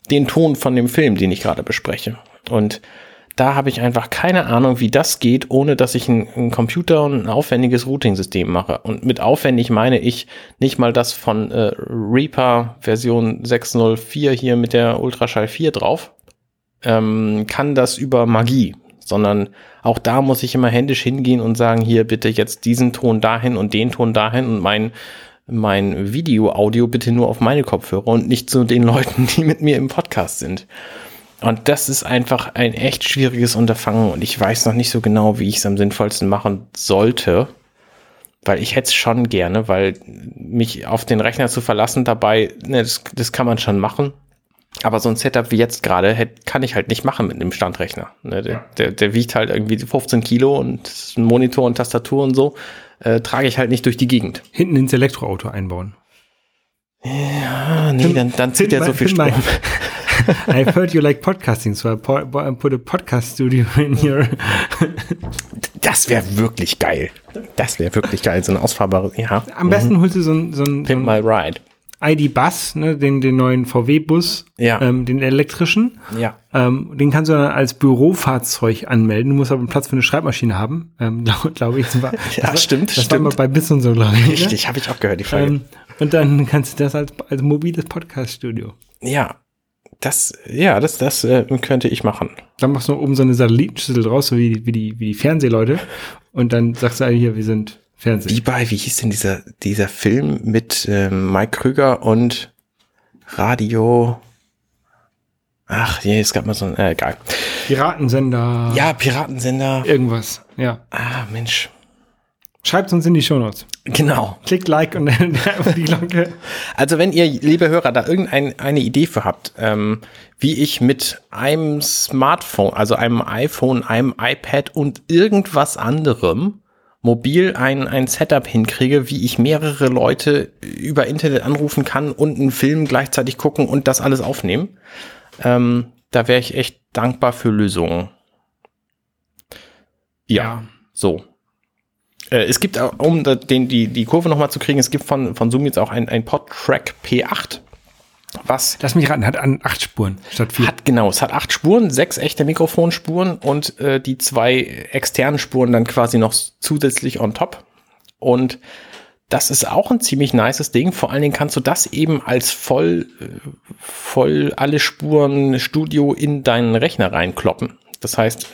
den Ton von dem Film, den ich gerade bespreche. Und da habe ich einfach keine Ahnung, wie das geht, ohne dass ich einen, Computer und ein aufwendiges Routing-System mache. Und mit aufwendig meine ich nicht mal das von äh, Reaper Version 604 hier mit der Ultraschall 4 drauf, ähm, kann das über Magie, sondern auch da muss ich immer händisch hingehen und sagen, hier bitte jetzt diesen Ton dahin und den Ton dahin und mein mein Video-Audio bitte nur auf meine Kopfhörer und nicht zu den Leuten, die mit mir im Podcast sind. Und das ist einfach ein echt schwieriges Unterfangen und ich weiß noch nicht so genau, wie ich es am sinnvollsten machen sollte. Weil ich hätte es schon gerne, weil mich auf den Rechner zu verlassen dabei, ne, das, das kann man schon machen. Aber so ein Setup wie jetzt gerade kann ich halt nicht machen mit einem Standrechner. Ne, der, der, der, wiegt halt irgendwie 15 Kilo und ein Monitor und Tastatur und so äh, trage ich halt nicht durch die Gegend. Hinten ins Elektroauto einbauen. Ja, nee, dann, dann zieht er so viel Strom. I've heard you like podcasting, so I put a podcast studio in here. Das wäre wirklich geil. Das wäre wirklich geil, so ein ausfahrbares, ja. Am besten mhm. holst du so ein, so ein, so ein My Ride. ID-Bus, ne, den, den neuen VW-Bus, ja. ähm, den elektrischen. Ja. Ähm, den kannst du dann als Bürofahrzeug anmelden. Du musst aber Platz für eine Schreibmaschine haben, ähm, glaube glaub ich. Das war, ja, das stimmt, das stimmt. war mal bei Biss und so, glaube ich. Ne? Richtig, habe ich auch gehört, die Frage. Ähm, und dann kannst du das als, als mobiles Podcast-Studio. Ja, das, ja, das, das äh, könnte ich machen. Dann machst du oben so eine Satellitenschüssel draus, so wie, wie, die, wie die Fernsehleute. Und dann sagst du hier, wir sind Fernsehen. Wie bei, wie hieß denn dieser, dieser Film mit ähm, Mike Krüger und Radio. Ach, je, es gab mal so ein, äh, egal. Piratensender. Ja, Piratensender. Irgendwas, ja. Ah, Mensch. Schreibt uns in die Shownotes. Genau. Klickt Like und dann auf die Glocke. Also wenn ihr, liebe Hörer, da irgendeine eine Idee für habt, ähm, wie ich mit einem Smartphone, also einem iPhone, einem iPad und irgendwas anderem mobil ein, ein Setup hinkriege, wie ich mehrere Leute über Internet anrufen kann und einen Film gleichzeitig gucken und das alles aufnehmen, ähm, da wäre ich echt dankbar für Lösungen. Ja, ja. so. Äh, es gibt, um den, die, die Kurve nochmal zu kriegen, es gibt von, von Zoom jetzt auch ein, ein PodTrack P8. Was? Lass mich raten, hat an acht Spuren statt vier. Hat genau, es hat acht Spuren, sechs echte Mikrofonspuren und äh, die zwei externen Spuren dann quasi noch zusätzlich on top. Und das ist auch ein ziemlich nices Ding. Vor allen Dingen kannst du das eben als voll, äh, voll alle Spuren Studio in deinen Rechner reinkloppen. Das heißt,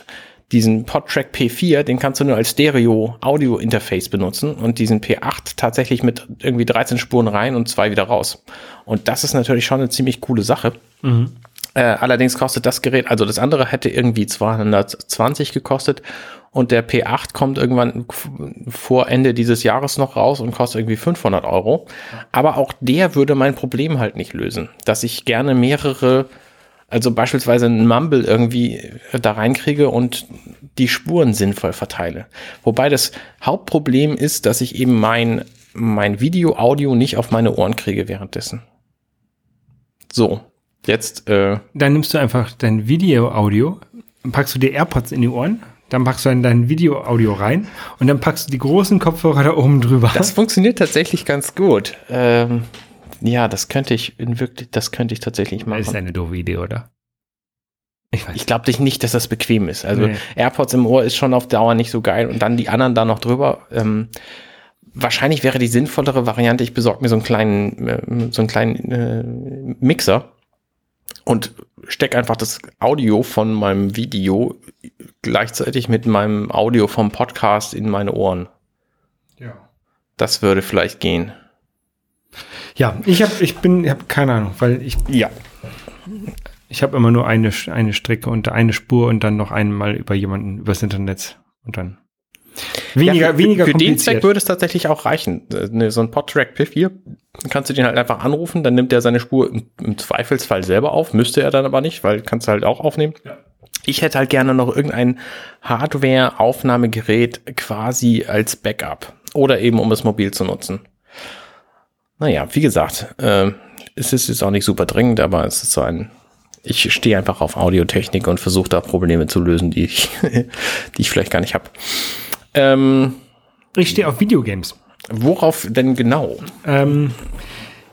diesen PodTrack P4, den kannst du nur als Stereo-Audio-Interface benutzen und diesen P8 tatsächlich mit irgendwie 13 Spuren rein und zwei wieder raus. Und das ist natürlich schon eine ziemlich coole Sache. Mhm. Äh, allerdings kostet das Gerät, also das andere hätte irgendwie 220 gekostet und der P8 kommt irgendwann vor Ende dieses Jahres noch raus und kostet irgendwie 500 Euro. Aber auch der würde mein Problem halt nicht lösen, dass ich gerne mehrere also beispielsweise ein Mumble irgendwie da reinkriege und die Spuren sinnvoll verteile. Wobei das Hauptproblem ist, dass ich eben mein, mein Video-Audio nicht auf meine Ohren kriege währenddessen. So, jetzt. Äh, Dann nimmst du einfach dein Video-Audio, packst du dir AirPods in die Ohren, dann packst du in dein Video-Audio rein und dann packst du die großen Kopfhörer da oben drüber. Das funktioniert tatsächlich ganz gut. Ähm, ja, das könnte ich in wirklich, das könnte ich tatsächlich machen. Das ist eine doofe Idee, oder? Ich, ich glaube nicht, dass das bequem ist. Also nee. AirPods im Ohr ist schon auf Dauer nicht so geil und dann die anderen da noch drüber. Ähm, wahrscheinlich wäre die sinnvollere Variante, ich besorge mir so einen kleinen, äh, so einen kleinen äh, Mixer und stecke einfach das Audio von meinem Video gleichzeitig mit meinem Audio vom Podcast in meine Ohren. Ja. Das würde vielleicht gehen. Ja, ich habe, ich bin, ich habe keine Ahnung, weil ich. Ja. Ich habe immer nur eine, eine Strecke und eine Spur und dann noch einmal über jemanden, übers Internet und dann. Weniger, ja, für, weniger Für den Zweck würde es tatsächlich auch reichen. Ne, so ein Podtrack P4 kannst du den halt einfach anrufen, dann nimmt er seine Spur im, im, Zweifelsfall selber auf, müsste er dann aber nicht, weil kannst du halt auch aufnehmen. Ja. Ich hätte halt gerne noch irgendein Hardware-Aufnahmegerät quasi als Backup oder eben um es mobil zu nutzen. Naja, wie gesagt, äh, es ist jetzt auch nicht super dringend, aber es ist so ein, ich stehe einfach auf Audiotechnik und versuche da Probleme zu lösen, die ich, die ich vielleicht gar nicht habe. Ähm, ich stehe auf Videogames. Worauf denn genau? Ähm,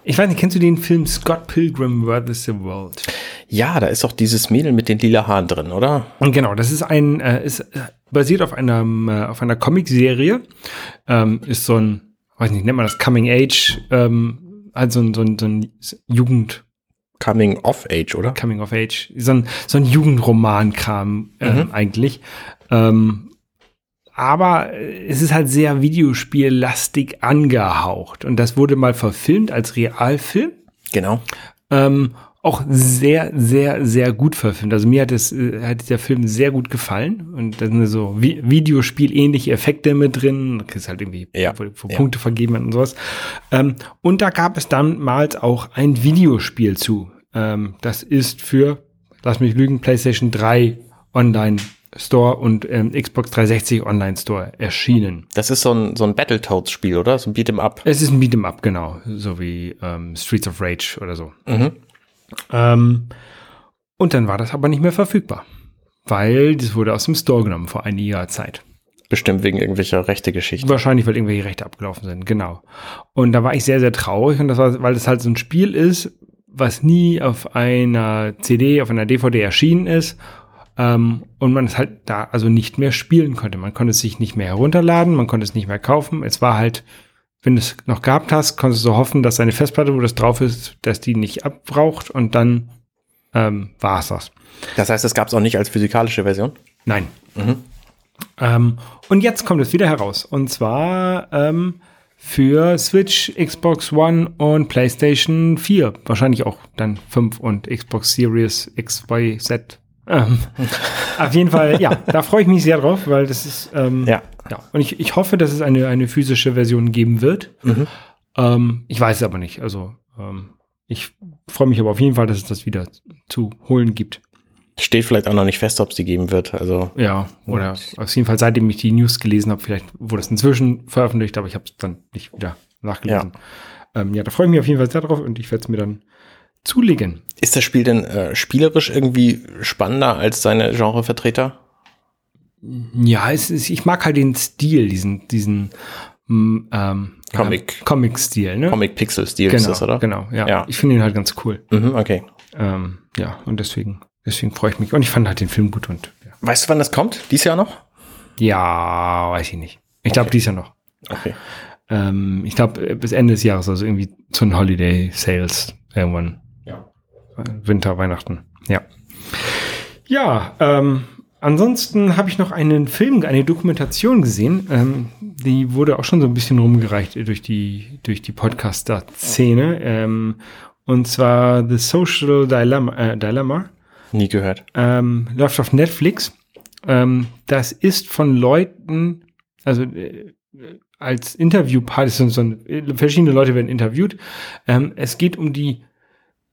ich weiß nicht, kennst du den Film Scott Pilgrim vs. the World? Ja, da ist auch dieses Mädel mit den lila Haaren drin, oder? Und genau, das ist ein, äh, ist äh, basiert auf einer, äh, auf einer Comicserie. Ähm, ist so ein weiß nicht, nennt man das Coming Age, ähm, also so ein, so ein Jugend. Coming of Age, oder? Coming of Age. So ein, so ein Jugendroman-Kram ähm, mhm. eigentlich. Ähm, aber äh, es ist halt sehr Videospiellastig angehaucht. Und das wurde mal verfilmt als Realfilm. Genau. Ähm, auch sehr, sehr, sehr gut verfilmt. Also mir hat, es, äh, hat dieser Film sehr gut gefallen. Und da sind so Vi Videospiel-ähnliche Effekte mit drin. Da ist halt irgendwie, Ja. wo, wo Ja. Punkte vergeben und sowas. Ähm, und da gab es damals auch ein Videospiel zu. Ähm, das ist für, lass mich lügen, PlayStation 3 Online Store und ähm, Xbox 360 Online Store erschienen. Das ist so ein, so ein Battletoads-Spiel, oder? So ein Beat'em Up. Es ist ein Beat'em Up, genau. So wie ähm, Streets of Rage oder so. Mhm. Ähm, und dann war das aber nicht mehr verfügbar, weil das wurde aus dem Store genommen vor einiger Zeit. Bestimmt wegen irgendwelcher rechte Geschichten. Wahrscheinlich, weil irgendwelche Rechte abgelaufen sind, genau. Und da war ich sehr, sehr traurig und das war, weil das halt so ein Spiel ist, was nie auf einer CD, auf einer DVD erschienen ist ähm, und man es halt da also nicht mehr spielen konnte. Man konnte es sich nicht mehr herunterladen, man konnte es nicht mehr kaufen. Es war halt, wenn du es noch gehabt hast, konntest du hoffen, dass deine Festplatte, wo das drauf ist, dass die nicht abbraucht und dann ähm, war es das. Das heißt, es gab es auch nicht als physikalische Version? Nein. Ähm, und jetzt kommt es wieder heraus. Und zwar ähm, für Switch, Xbox One und PlayStation 4. Wahrscheinlich auch dann 5 und Xbox Series X, Y, Z. Ähm, auf jeden Fall, ja, da freue ich mich sehr drauf, weil das ist, ähm, Ja. Ja. Und ich, ich hoffe, dass es eine, eine physische Version geben wird. Ähm, ich weiß es aber nicht. Also, ähm, ich freue mich aber auf jeden Fall, dass es das wieder zu holen gibt. Steht vielleicht auch noch nicht fest, ob es die geben wird. Also Ja, oder auf jeden Fall, seitdem ich die News gelesen habe, vielleicht wurde es inzwischen veröffentlicht, aber ich habe es dann nicht wieder nachgelesen. Ja, ähm, ja da freue ich mich auf jeden Fall sehr drauf und ich werde es mir dann zulegen. ist das Spiel denn äh, spielerisch irgendwie spannender als seine Genrevertreter? Ja, es ist, ich mag halt den Stil, diesen, diesen mm, ähm, Comic. ja, Comic-Stil, ne? Comic-Pixel-Stil genau, ist das, oder? Genau, ja. Ja. Ich finde ihn halt ganz cool. Mhm, okay. Ähm, ja, und deswegen, deswegen freue ich mich. Und ich fand halt den Film gut und ja, Weißt du, wann das kommt? Dies Jahr noch? ja weiß ich nicht. Ich glaube, dies Jahr noch. Okay. Ähm, ich glaube, bis Ende des Jahres, also irgendwie zu den Holiday Sales irgendwann. Ja. Winter, Weihnachten. Ja. Ja, ähm, ansonsten habe ich noch einen Film, eine Dokumentation gesehen. Ähm, die wurde auch schon so ein bisschen rumgereicht durch die, durch die Podcaster-Szene. Ähm, und zwar The Social Dilemma. Äh, Dilemma Nie gehört. ähm, läuft auf Netflix. Ähm, das ist von Leuten, also äh, als Interviewpart, es sind so verschiedene Leute werden interviewt. Ähm, es geht um die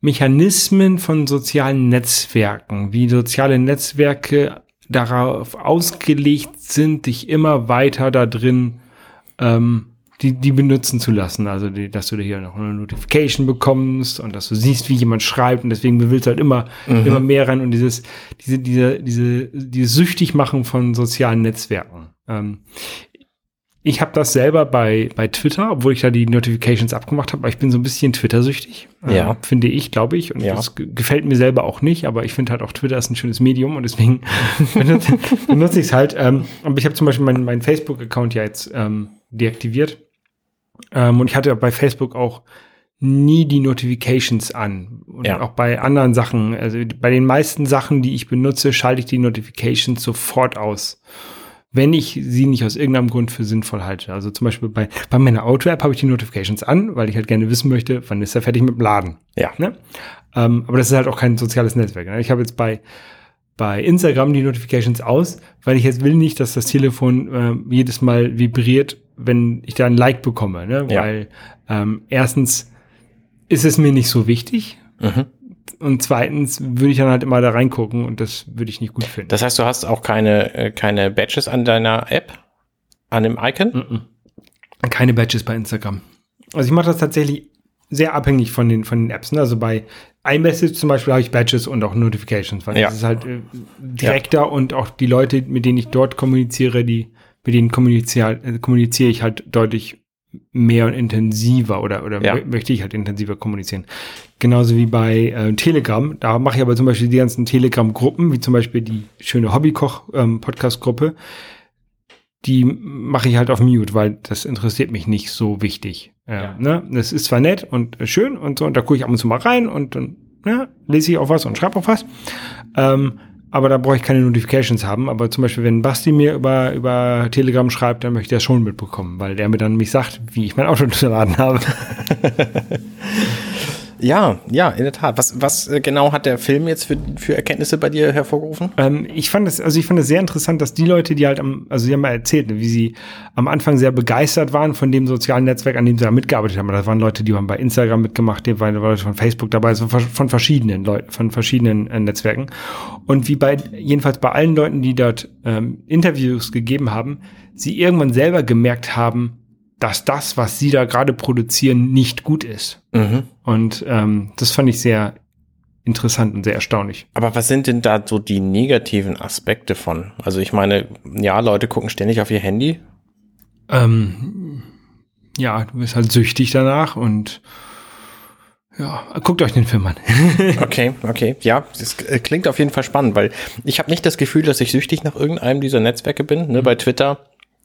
Mechanismen von sozialen Netzwerken, wie soziale Netzwerke darauf ausgelegt sind, dich immer weiter da drin ähm, die, die benutzen zu lassen. Also, die, dass du hier noch eine Notification bekommst und dass du siehst, wie jemand schreibt und deswegen willst du halt immer, immer mehr rein und dieses, diese, diese, diese, dieses süchtig machen von sozialen Netzwerken. Ähm, ich habe das selber bei, bei Twitter, obwohl ich da die Notifications abgemacht habe, aber ich bin so ein bisschen Twitter-süchtig. Ja. Äh, finde ich, glaube ich. Und Ja. das ge- gefällt mir selber auch nicht, aber ich finde halt auch Twitter ist ein schönes Medium und deswegen benutze, benutze ich es halt. Ähm, aber ich habe zum Beispiel meinen, meinen Facebook-Account ja jetzt ähm, deaktiviert. Ähm, und ich hatte bei Facebook auch nie die Notifications an. Und Ja. auch bei anderen Sachen, also bei den meisten Sachen, die ich benutze, schalte ich die Notifications sofort aus. Wenn ich sie nicht aus irgendeinem Grund für sinnvoll halte. Also zum Beispiel bei, bei meiner Auto-App habe ich die Notifications an, weil ich halt gerne wissen möchte, wann ist er fertig mit dem Laden. Ja. Ne? Ähm, aber das ist halt auch kein soziales Netzwerk. Ne? Ich habe jetzt bei, bei Instagram die Notifications aus, weil ich jetzt will nicht, dass das Telefon ähm, jedes Mal vibriert, wenn ich da ein Like bekomme. Ne? Ja. Weil ähm, erstens ist es mir nicht so wichtig Mhm. Und zweitens würde ich dann halt immer da reingucken und das würde ich nicht gut finden. Das heißt, du hast auch keine, äh, keine Badges an deiner App? An dem Icon? Mhm. Keine Badges bei Instagram. Also ich mache das tatsächlich sehr abhängig von den, von den Apps. Ne? Also bei iMessage zum Beispiel habe ich Badges und auch Notifications, weil Ja. das ist halt äh, direkter und auch die Leute, mit denen ich dort kommuniziere, die, mit denen kommuniziere, äh, kommuniziere ich halt deutlich mehr und intensiver oder, oder Ja. mö- möchte ich halt intensiver kommunizieren. Genauso wie bei äh, Telegram. Da mache ich aber zum Beispiel die ganzen Telegram-Gruppen, wie zum Beispiel die schöne Hobbykoch-Podcast-Gruppe die mache ich halt auf Mute, weil das interessiert mich nicht so wichtig. Äh, Ja. ne? Das ist zwar nett und äh, schön und so, und da gucke ich ab und zu mal rein und dann ne, lese ich auch was und schreibe auch was. Ähm, aber da brauche ich keine Notifications haben. Aber zum Beispiel, wenn Basti mir über, über Telegram schreibt, dann möchte ich das schon mitbekommen, weil der mir dann mich sagt, wie ich mein Auto geladen habe. Ja, ja, in der Tat. Was, was äh, genau hat der Film jetzt für, für Erkenntnisse bei dir hervorgerufen? Ähm, ich fand es, also ich fand es sehr interessant, dass die Leute, die halt am, also sie haben mal erzählt, wie sie am Anfang sehr begeistert waren von dem sozialen Netzwerk, an dem sie da mitgearbeitet haben. Das waren Leute, die haben bei Instagram mitgemacht, die waren Leute von Facebook dabei, also von verschiedenen Leuten, von verschiedenen äh, Netzwerken. Und wie bei, jedenfalls bei allen Leuten, die dort ähm, Interviews gegeben haben, sie irgendwann selber gemerkt haben, dass das, was sie da gerade produzieren, nicht gut ist. Mhm. Und ähm, das fand ich sehr interessant und sehr erstaunlich. Aber was sind denn da so die negativen Aspekte von? Also ich meine, ja, Leute gucken ständig auf ihr Handy. Ähm, ja, du bist halt süchtig danach und ja, guckt euch den Film an. okay, okay. Ja, das klingt auf jeden Fall spannend, weil ich habe nicht das Gefühl, dass ich süchtig nach irgendeinem dieser Netzwerke bin. Ne? Mhm. Bei Twitter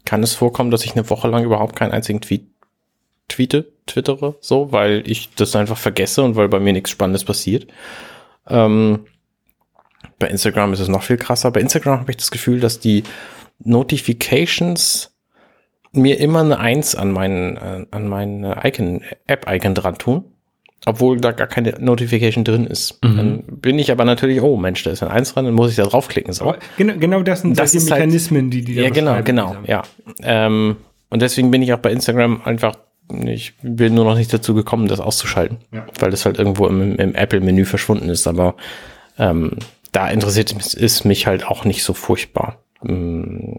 kann es vorkommen, dass ich eine Woche lang überhaupt keinen einzigen Tweet tweete, twittere, so, weil ich das einfach vergesse und weil bei mir nichts Spannendes passiert. Ähm, bei Instagram ist es noch viel krasser. Bei Instagram habe ich das Gefühl, dass die Notifications mir immer eine Eins an meinen, äh, an meinen Icon, App-Icon dran tun obwohl da gar keine Notification drin ist. Mhm. Dann bin ich aber natürlich, oh Mensch, da ist ein Eins dran, dann muss ich da draufklicken. So. Genau, genau das sind das solche halt Mechanismen, halt, die die da Ja, genau, genau, ja. Ähm, und deswegen bin ich auch bei Instagram einfach, ich bin nur noch nicht dazu gekommen, das auszuschalten, ja. weil das halt irgendwo im, im Apple-Menü verschwunden ist. Aber ähm, da interessiert es mich halt auch nicht so furchtbar. Mm,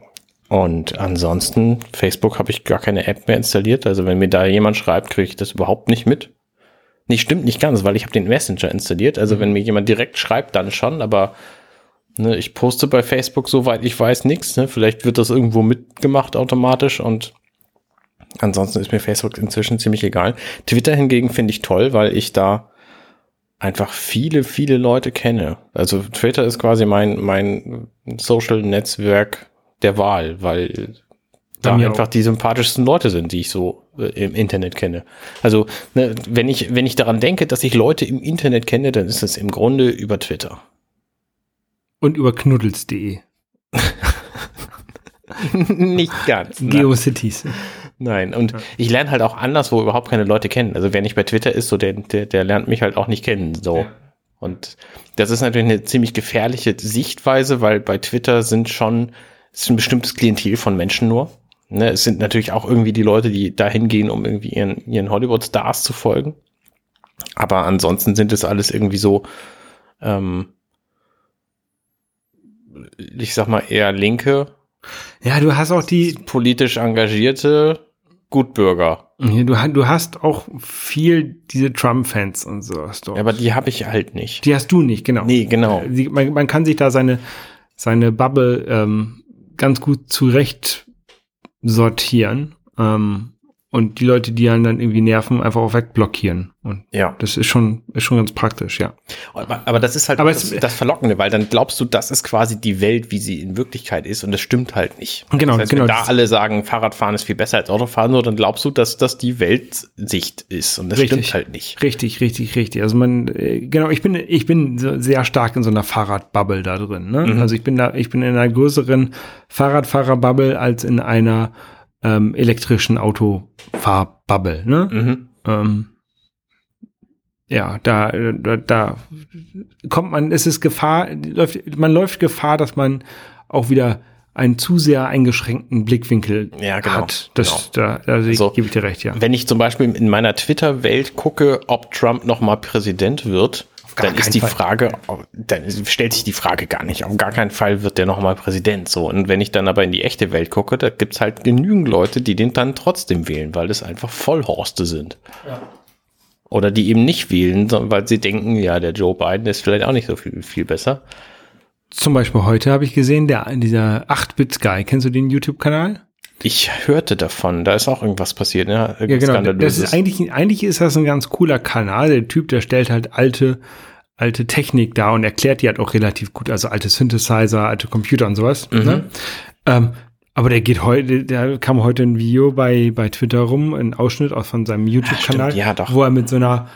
und ansonsten, Facebook habe ich gar keine App mehr installiert. Also wenn mir da jemand schreibt, kriege ich das überhaupt nicht mit. Nee, stimmt nicht ganz, weil ich habe den Messenger installiert. Also wenn mhm. mir jemand direkt schreibt, dann schon, aber ne, ich poste bei Facebook, soweit ich weiß, nichts. Ne? Vielleicht wird das irgendwo mitgemacht automatisch und ansonsten ist mir Facebook inzwischen ziemlich egal. Twitter hingegen finde ich toll, weil ich da einfach viele, viele Leute kenne. Also Twitter ist quasi mein, mein Social-Netzwerk der Wahl, weil da einfach auch. die sympathischsten Leute sind, die ich so äh, im Internet kenne. Also, ne, wenn ich, wenn ich daran denke, dass ich Leute im Internet kenne, dann ist das im Grunde über Twitter. Und über knuddels.de. nicht ganz. GeoCities. Nein, und ja. ich lerne halt auch anders, wo überhaupt keine Leute kennen. Also wer nicht bei Twitter ist, so der, der, der lernt mich halt auch nicht kennen. So. Ja. Und das ist natürlich eine ziemlich gefährliche Sichtweise, weil bei Twitter sind schon, ist ein bestimmtes Klientel von Menschen nur. Ne, es sind natürlich auch irgendwie die Leute, die dahin gehen, um irgendwie ihren, ihren Hollywood-Stars zu folgen. Aber ansonsten sind es alles irgendwie so, ähm, ich sag mal, eher linke. Ja, du hast auch die politisch engagierte Gutbürger. Du, du hast auch viel diese Trump-Fans und dort. Ja, aber die habe ich halt nicht. Die hast du nicht, genau. Nee, genau. Man, man, kann sich da seine, seine Bubble ähm, ganz gut zurecht sortieren. Ähm, und die Leute, die einen dann irgendwie nerven, einfach auch wegblockieren. Und ja. das ist schon, ist schon ganz praktisch, ja. Aber, das ist halt aber das, das, Verlockende, weil dann glaubst du, das ist quasi die Welt, wie sie in Wirklichkeit ist und das stimmt halt nicht. Genau, das heißt, genau. Wenn da alle sagen, Fahrradfahren ist viel besser als Autofahren, so, dann glaubst du, dass das die Weltsicht ist und das richtig, stimmt halt nicht. Richtig, richtig, richtig. Also man, äh, genau, ich bin, ich bin sehr stark in so einer Fahrradbubble da drin. Ne? Mhm. Also ich bin da, ich bin in einer größeren Fahrradfahrerbubble als in einer ähm, elektrischen Autofahrbubble. Ne? Mhm. Ähm, ja, da, da, da kommt man, es ist Gefahr, läuft, man läuft Gefahr, dass man auch wieder einen zu sehr eingeschränkten Blickwinkel ja, genau, hat. Das, genau. da, da so, gebe ich dir recht, ja. Wenn ich zum Beispiel in meiner Twitter-Welt gucke, ob Trump nochmal Präsident wird, dann ist die Fall. Frage, dann stellt sich die Frage gar nicht. Auf gar keinen Fall wird der nochmal Präsident. So. Und wenn ich dann aber in die echte Welt gucke, da gibt's halt genügend Leute, die den dann trotzdem wählen, weil das einfach Vollhorste sind. Ja. Oder die eben nicht wählen, weil sie denken, ja, der Joe Biden ist vielleicht auch nicht so viel, viel besser. Zum Beispiel heute habe ich gesehen, der, dieser 8-Bit-Guy, kennst du den YouTube-Kanal? Ich hörte davon, da ist auch irgendwas passiert, ne? ja, genau. Das ist eigentlich, eigentlich ist das ein ganz cooler Kanal. Der Typ, der stellt halt alte, alte Technik da und erklärt die halt auch relativ gut, also alte Synthesizer, alte Computer und sowas. Mhm. Ne? Ähm, aber der geht heute, der kam heute ein Video bei, bei Twitter rum, ein Ausschnitt aus von seinem YouTube-Kanal, ja, wo er mit so einer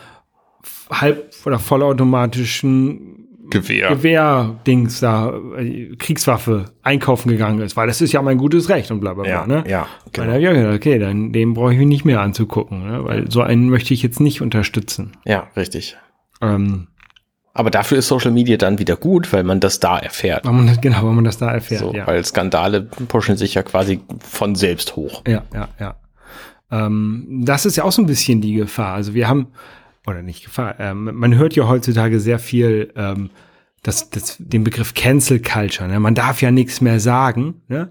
halb- oder vollautomatischen Gewehr. Gewehr-Dings da, äh, Kriegswaffe einkaufen gegangen ist, weil das ist ja mein gutes Recht und bla bla bla. Ja, ne? ja, Genau. Weil, ja, okay, dann dem brauche ich mich nicht mehr anzugucken, ne? weil so einen möchte ich jetzt nicht unterstützen. Ja, richtig. Ähm, Aber dafür ist Social Media dann wieder gut, weil man das da erfährt. weil man das, genau, weil man das da erfährt. So, ja. Weil Skandale pushen sich ja quasi von selbst hoch. Ja, ja, ja. Ähm, das ist ja auch so ein bisschen die Gefahr. Also wir haben, oder nicht Gefahr, ähm, man hört ja heutzutage sehr viel ähm, das, das, den Begriff Cancel Culture. Ne? Man darf ja nichts mehr sagen, ne?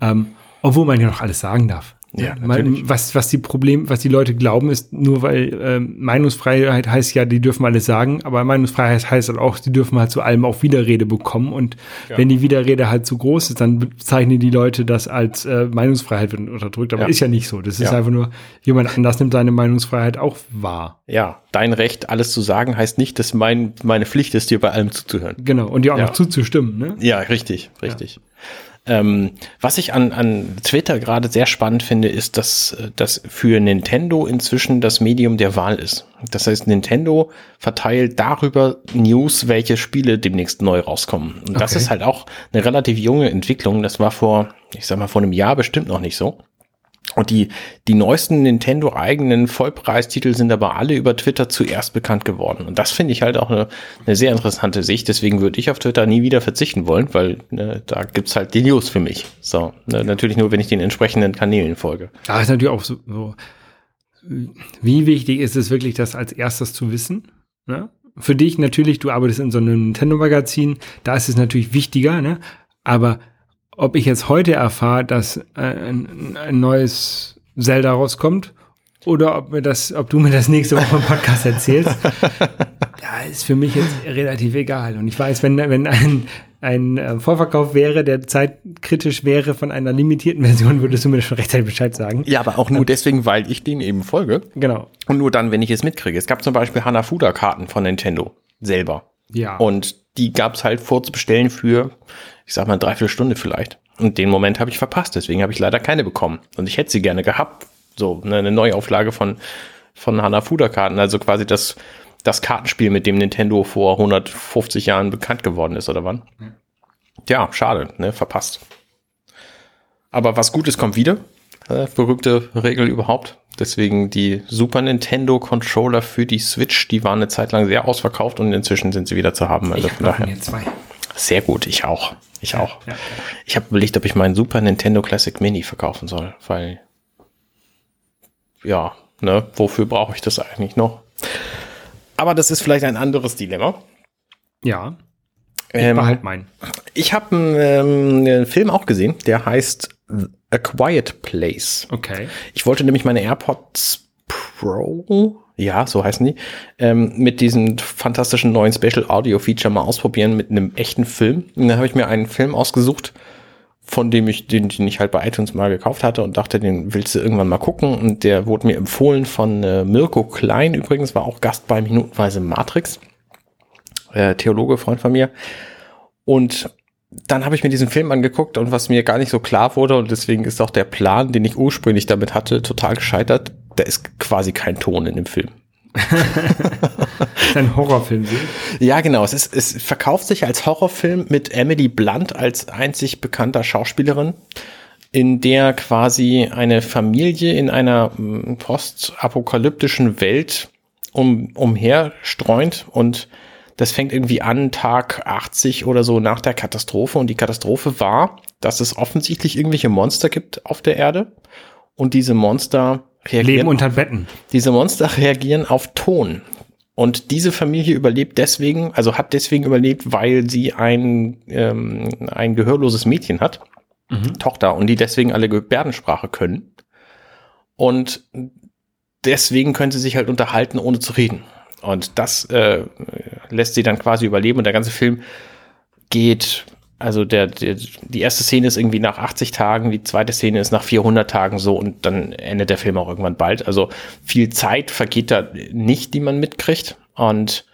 ähm, obwohl man ja noch alles sagen darf. Ja, natürlich. was, was die Problem, was die Leute glauben, ist nur weil ähm, Meinungsfreiheit heißt ja, die dürfen alles sagen, aber Meinungsfreiheit heißt halt auch, die dürfen halt zu allem auch Widerrede bekommen und wenn die Widerrede halt zu groß ist, dann bezeichnen die Leute das als äh, Meinungsfreiheit wird unterdrückt, aber Ja. ist ja nicht so. Das ist Ja. einfach nur, jemand anders nimmt seine Meinungsfreiheit auch wahr. Ja, dein Recht, alles zu sagen, heißt nicht, dass mein, meine Pflicht ist, dir bei allem zuzuhören. Genau, und dir auch Ja. noch zuzustimmen, ne? Ja, richtig, richtig. Ähm, was ich an, an Twitter gerade sehr spannend finde, ist, dass das für Nintendo inzwischen das Medium der Wahl ist. Das heißt, Nintendo verteilt darüber News, welche Spiele demnächst neu rauskommen. Und das Okay. ist halt auch eine relativ junge Entwicklung. Das war vor, ich sag mal, vor einem Jahr bestimmt noch nicht so. Und die, die neuesten Nintendo-eigenen Vollpreistitel sind aber alle über Twitter zuerst bekannt geworden. Und das finde ich halt auch eine, eine sehr interessante Sicht. Deswegen würde ich auf Twitter nie wieder verzichten wollen, weil ne, da gibt's halt die News für mich. So, ne, natürlich nur, wenn ich den entsprechenden Kanälen folge. Da ist natürlich auch so, so, wie wichtig ist es wirklich, das als erstes zu wissen? Ne? Für dich natürlich, du arbeitest in so einem Nintendo-Magazin, da ist es natürlich wichtiger, ne? aber ob ich jetzt heute erfahre, dass äh, ein, ein neues Zelda rauskommt oder ob, mir das, ob du mir das nächste Woche im Podcast erzählst, da ist für mich jetzt relativ egal. Und ich weiß, wenn, wenn ein, ein äh, Vorverkauf wäre, der zeitkritisch wäre von einer limitierten Version, würdest du mir schon rechtzeitig Bescheid sagen. Ja, aber auch nur deswegen, weil ich den eben folge. Genau. Und nur dann, wenn ich es mitkriege. Es gab zum Beispiel Hanafuda-Karten von Nintendo selber. Ja. Und die gab's halt vorzubestellen für, ich sag mal, eine Dreiviertelstunde vielleicht. Und den Moment habe ich verpasst, deswegen habe ich leider keine bekommen. Und ich hätte sie gerne gehabt. So, ne, eine Neuauflage von, von Hanafuda-Karten, also quasi das, das Kartenspiel, mit dem Nintendo vor 150 Jahren bekannt geworden ist, oder wann? Ja, schade, ne, verpasst. Aber was Gutes kommt wieder. Äh, berühmte Regel überhaupt. Deswegen die Super Nintendo Controller für die Switch, die waren eine Zeit lang sehr ausverkauft und inzwischen sind sie wieder zu haben. Also ich von daher. mir zwei. Sehr gut, ich auch. Ich auch. ja. Ich habe überlegt, ob ich meinen Super Nintendo Classic Mini verkaufen soll, weil ja, ne, wofür brauche ich das eigentlich noch? Aber das ist vielleicht ein anderes Dilemma. Ja, ich Ähm, behalt meinen. ich habe einen, ähm, einen Film auch gesehen, der heißt A Quiet Place. Okay. Ich wollte nämlich meine AirPods Pro, ja, so heißen die, ähm, mit diesem fantastischen neuen Special Audio Feature mal ausprobieren mit einem echten Film. Und dann habe ich mir einen Film ausgesucht, von dem ich, den, den ich halt bei iTunes mal gekauft hatte und dachte, den willst du irgendwann mal gucken. Und der wurde mir empfohlen von äh, Mirko Klein, übrigens war auch Gast bei Minutenweise Matrix. Äh, Theologe, Freund von mir. Und dann habe ich mir diesen Film angeguckt und was mir gar nicht so klar wurde und deswegen ist auch der Plan, den ich ursprünglich damit hatte, total gescheitert. Da ist quasi kein Ton in dem Film. Ein Horrorfilm. Ja, genau. Es, ist, es verkauft sich als Horrorfilm mit Emily Blunt als einzig bekannter Schauspielerin, in der quasi eine Familie in einer mm, postapokalyptischen Welt um, umherstreunt und das fängt irgendwie an Tag 80 oder so nach der Katastrophe und die Katastrophe war, dass es offensichtlich irgendwelche Monster gibt auf der Erde und diese Monster Leben unter Betten. diese Monster reagieren auf Ton. Und diese Familie überlebt deswegen, also hat deswegen überlebt, weil sie ein, ähm, ein gehörloses Mädchen hat, Tochter, und die deswegen alle Gebärdensprache können. Und deswegen können sie sich halt unterhalten, ohne zu reden. Und das äh, lässt sie dann quasi überleben. Und der ganze Film geht, also der, der, die erste Szene ist irgendwie nach 80 Tagen, die zweite Szene ist nach 400 Tagen so und dann endet der Film auch irgendwann bald. Also viel Zeit vergeht da nicht, die man mitkriegt. Und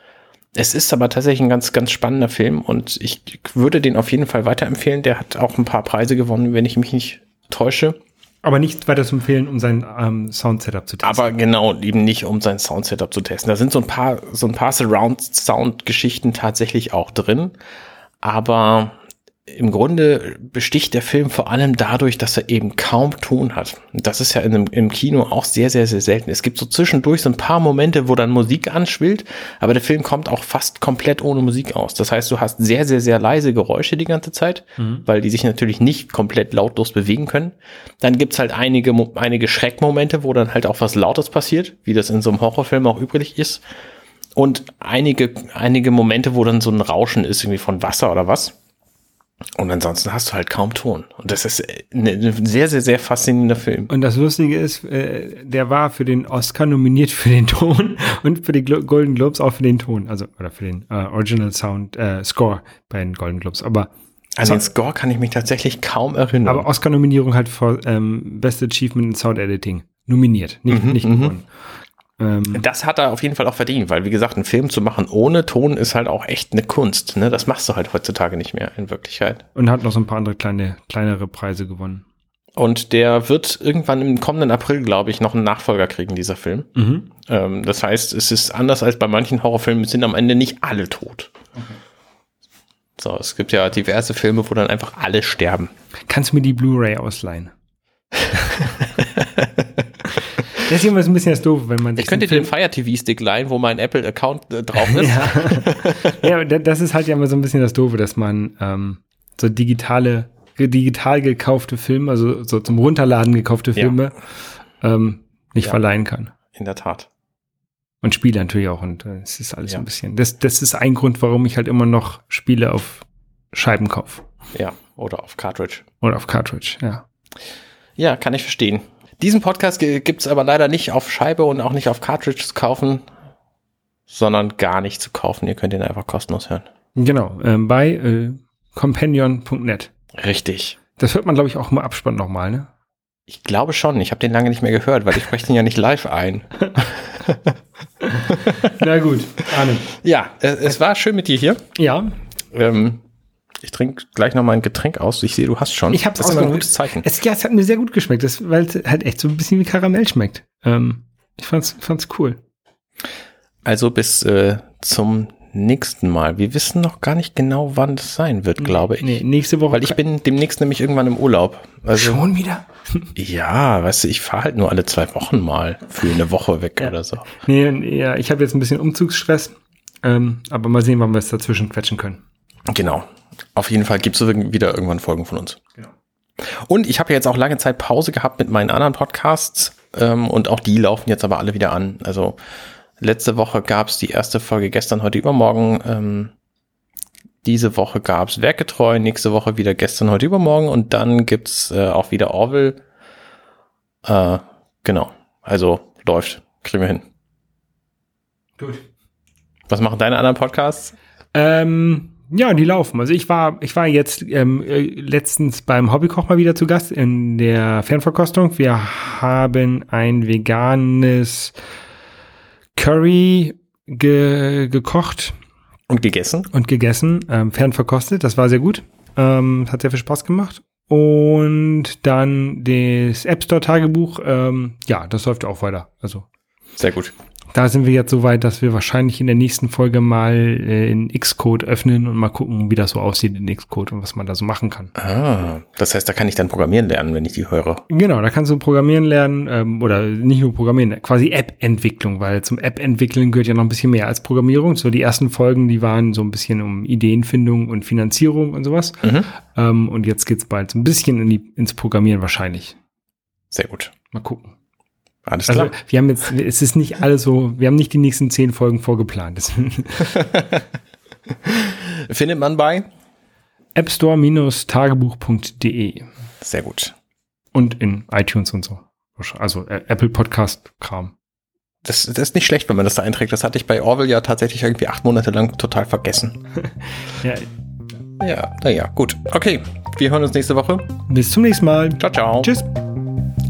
es ist aber tatsächlich ein ganz, ganz spannender Film und ich würde den auf jeden Fall weiterempfehlen. Der hat auch ein paar Preise gewonnen, wenn ich mich nicht täusche. Aber nicht weiter zu empfehlen, um sein ähm, Sound-Setup zu testen. Aber genau, eben nicht, um sein Sound-Setup zu testen. Da sind so ein paar, so ein paar Surround-Sound-Geschichten tatsächlich auch drin. Aber im Grunde besticht der Film vor allem dadurch, dass er eben kaum Ton hat. Und das ist ja in einem, im Kino auch sehr, sehr, sehr selten. Es gibt so zwischendurch so ein paar Momente, wo dann Musik anschwillt, aber der Film kommt auch fast komplett ohne Musik aus. Das heißt, du hast sehr, sehr, sehr leise Geräusche die ganze Zeit, mhm. weil die sich natürlich nicht komplett lautlos bewegen können. Dann gibt's halt einige, einige Schreckmomente, wo dann halt auch was Lautes passiert, wie das in so einem Horrorfilm auch üblich ist. Und einige, einige Momente, wo dann so ein Rauschen ist, irgendwie von Wasser oder was. Und ansonsten hast du halt kaum Ton. Und das ist ein sehr, sehr, sehr faszinierender Film. Und das Lustige ist, äh, der war für den Oscar nominiert für den Ton und für die Golden Globes auch für den Ton. Also, oder für den äh, Original Sound äh, Score bei den Golden Globes. Aber an den Score kann ich mich tatsächlich kaum erinnern. Aber Oscar-Nominierung halt für ähm, Best Achievement in Sound Editing. Nominiert, nicht, mhm, nicht mhm. gewonnen. Ähm, das hat er auf jeden Fall auch verdient, weil wie gesagt, einen Film zu machen ohne Ton ist halt auch echt eine Kunst. Ne? Das machst du halt heutzutage nicht mehr in Wirklichkeit. Und hat noch so ein paar andere kleine, kleinere Preise gewonnen. Und der wird irgendwann im kommenden April, glaube ich, noch einen Nachfolger kriegen, dieser Film. Mhm. Ähm, das heißt, es ist anders als bei manchen Horrorfilmen, sind am Ende nicht alle tot. Okay. So, es gibt ja diverse Filme, wo dann einfach alle sterben. Kannst du mir die Blu-ray ausleihen? Das ist immer so ein bisschen das Doof, wenn man Ich könnte den Fire TV Stick leihen, wo mein Apple Account äh, drauf ist. ja. ja, das ist halt ja immer so ein bisschen das Doofe, dass man ähm, so digitale, digital gekaufte Filme, also so zum Runterladen gekaufte Filme, ja. ähm, nicht ja. verleihen kann. In der Tat. Und Spiele natürlich auch. Und äh, es ist alles ein bisschen. Das, das ist ein Grund, warum ich halt immer noch Spiele auf Scheiben kaufe. Ja, oder auf Cartridge. Oder auf Cartridge, ja. Ja, kann ich verstehen. Diesen Podcast gibt es aber leider nicht auf Scheibe und auch nicht auf Cartridge zu kaufen, sondern gar nicht zu kaufen. Ihr könnt ihn einfach kostenlos hören. Genau, äh, bei äh, companion.net. Richtig. Das hört man, glaube ich, auch im Abspann nochmal, ne? Ich glaube schon. Ich habe den lange nicht mehr gehört, weil ich spreche den ja nicht live ein. Na gut, Arne. Ja, es war schön mit dir hier. Ja. Ähm, ich trinke gleich noch mal ein Getränk aus. Ich sehe, du hast schon. Ich habe das immer ein gutes Zeichen. Es, ja, es hat mir sehr gut geschmeckt, weil es halt echt so ein bisschen wie Karamell schmeckt. Ähm, ich fand's, fand's cool. Also bis äh, zum nächsten Mal. Wir wissen noch gar nicht genau, wann das sein wird, glaube ich. Nee, nächste Woche. Weil ich bin demnächst nämlich irgendwann im Urlaub. Also, Schon wieder? ja, weißt du, ich fahre halt nur alle zwei Wochen mal für eine Woche weg ja. oder so. Nee, ja, ich habe jetzt ein bisschen Umzugsstress. Ähm, aber mal sehen, wann wir es dazwischen quetschen können. Genau. Auf jeden Fall gibt es wieder irgendwann Folgen von uns. Genau. Und ich habe jetzt auch lange Zeit Pause gehabt mit meinen anderen Podcasts ähm, und auch die laufen jetzt aber alle wieder an. Also letzte Woche gab es die erste Folge gestern, heute, übermorgen. Ähm, diese Woche gab es Werkgetreu, nächste Woche wieder gestern, heute, übermorgen und dann gibt's äh, auch wieder Orville. Äh, genau, also läuft, kriegen wir hin. Gut. Was machen deine anderen Podcasts? Ähm, ja, die laufen. Also ich war, ich war jetzt ähm, äh, letztens beim Hobbykoch mal wieder zu Gast in der Fernverkostung. Wir haben ein veganes Curry ge gekocht. Und gegessen? Und gegessen, ähm, fernverkostet. Das war sehr gut. Ähm, hat sehr viel Spaß gemacht. Und dann das App Store Tagebuch. Ähm, ja, das läuft auch weiter. Also. Sehr gut da sind wir jetzt so weit, dass wir wahrscheinlich in der nächsten Folge mal äh, in Xcode öffnen und mal gucken, wie das so aussieht in Xcode und was man da so machen kann. Ah, das heißt, da kann ich dann programmieren lernen, wenn ich die höre. Genau, da kannst du programmieren lernen ähm, oder nicht nur programmieren, quasi App-Entwicklung, weil zum App-Entwickeln gehört ja noch ein bisschen mehr als Programmierung. So die ersten Folgen, die waren so ein bisschen um Ideenfindung und Finanzierung und sowas. Mhm. Ähm, und jetzt geht's bald so ein bisschen in die, ins Programmieren wahrscheinlich. Sehr gut. Mal gucken. Alles also, klar. Also, wir haben jetzt, es ist nicht alles so, wir haben nicht die nächsten zehn Folgen vorgeplant. Findet man bei appstore-tagebuch.de. Sehr gut. Und in iTunes und so. Also äh, Apple Podcast Kram. Das, das ist nicht schlecht, wenn man das da einträgt. Das hatte ich bei Orwell ja tatsächlich irgendwie acht Monate lang total vergessen. ja. Ja, naja, gut. Okay, wir hören uns nächste Woche. Bis zum nächsten Mal. Ciao, ciao. Tschüss.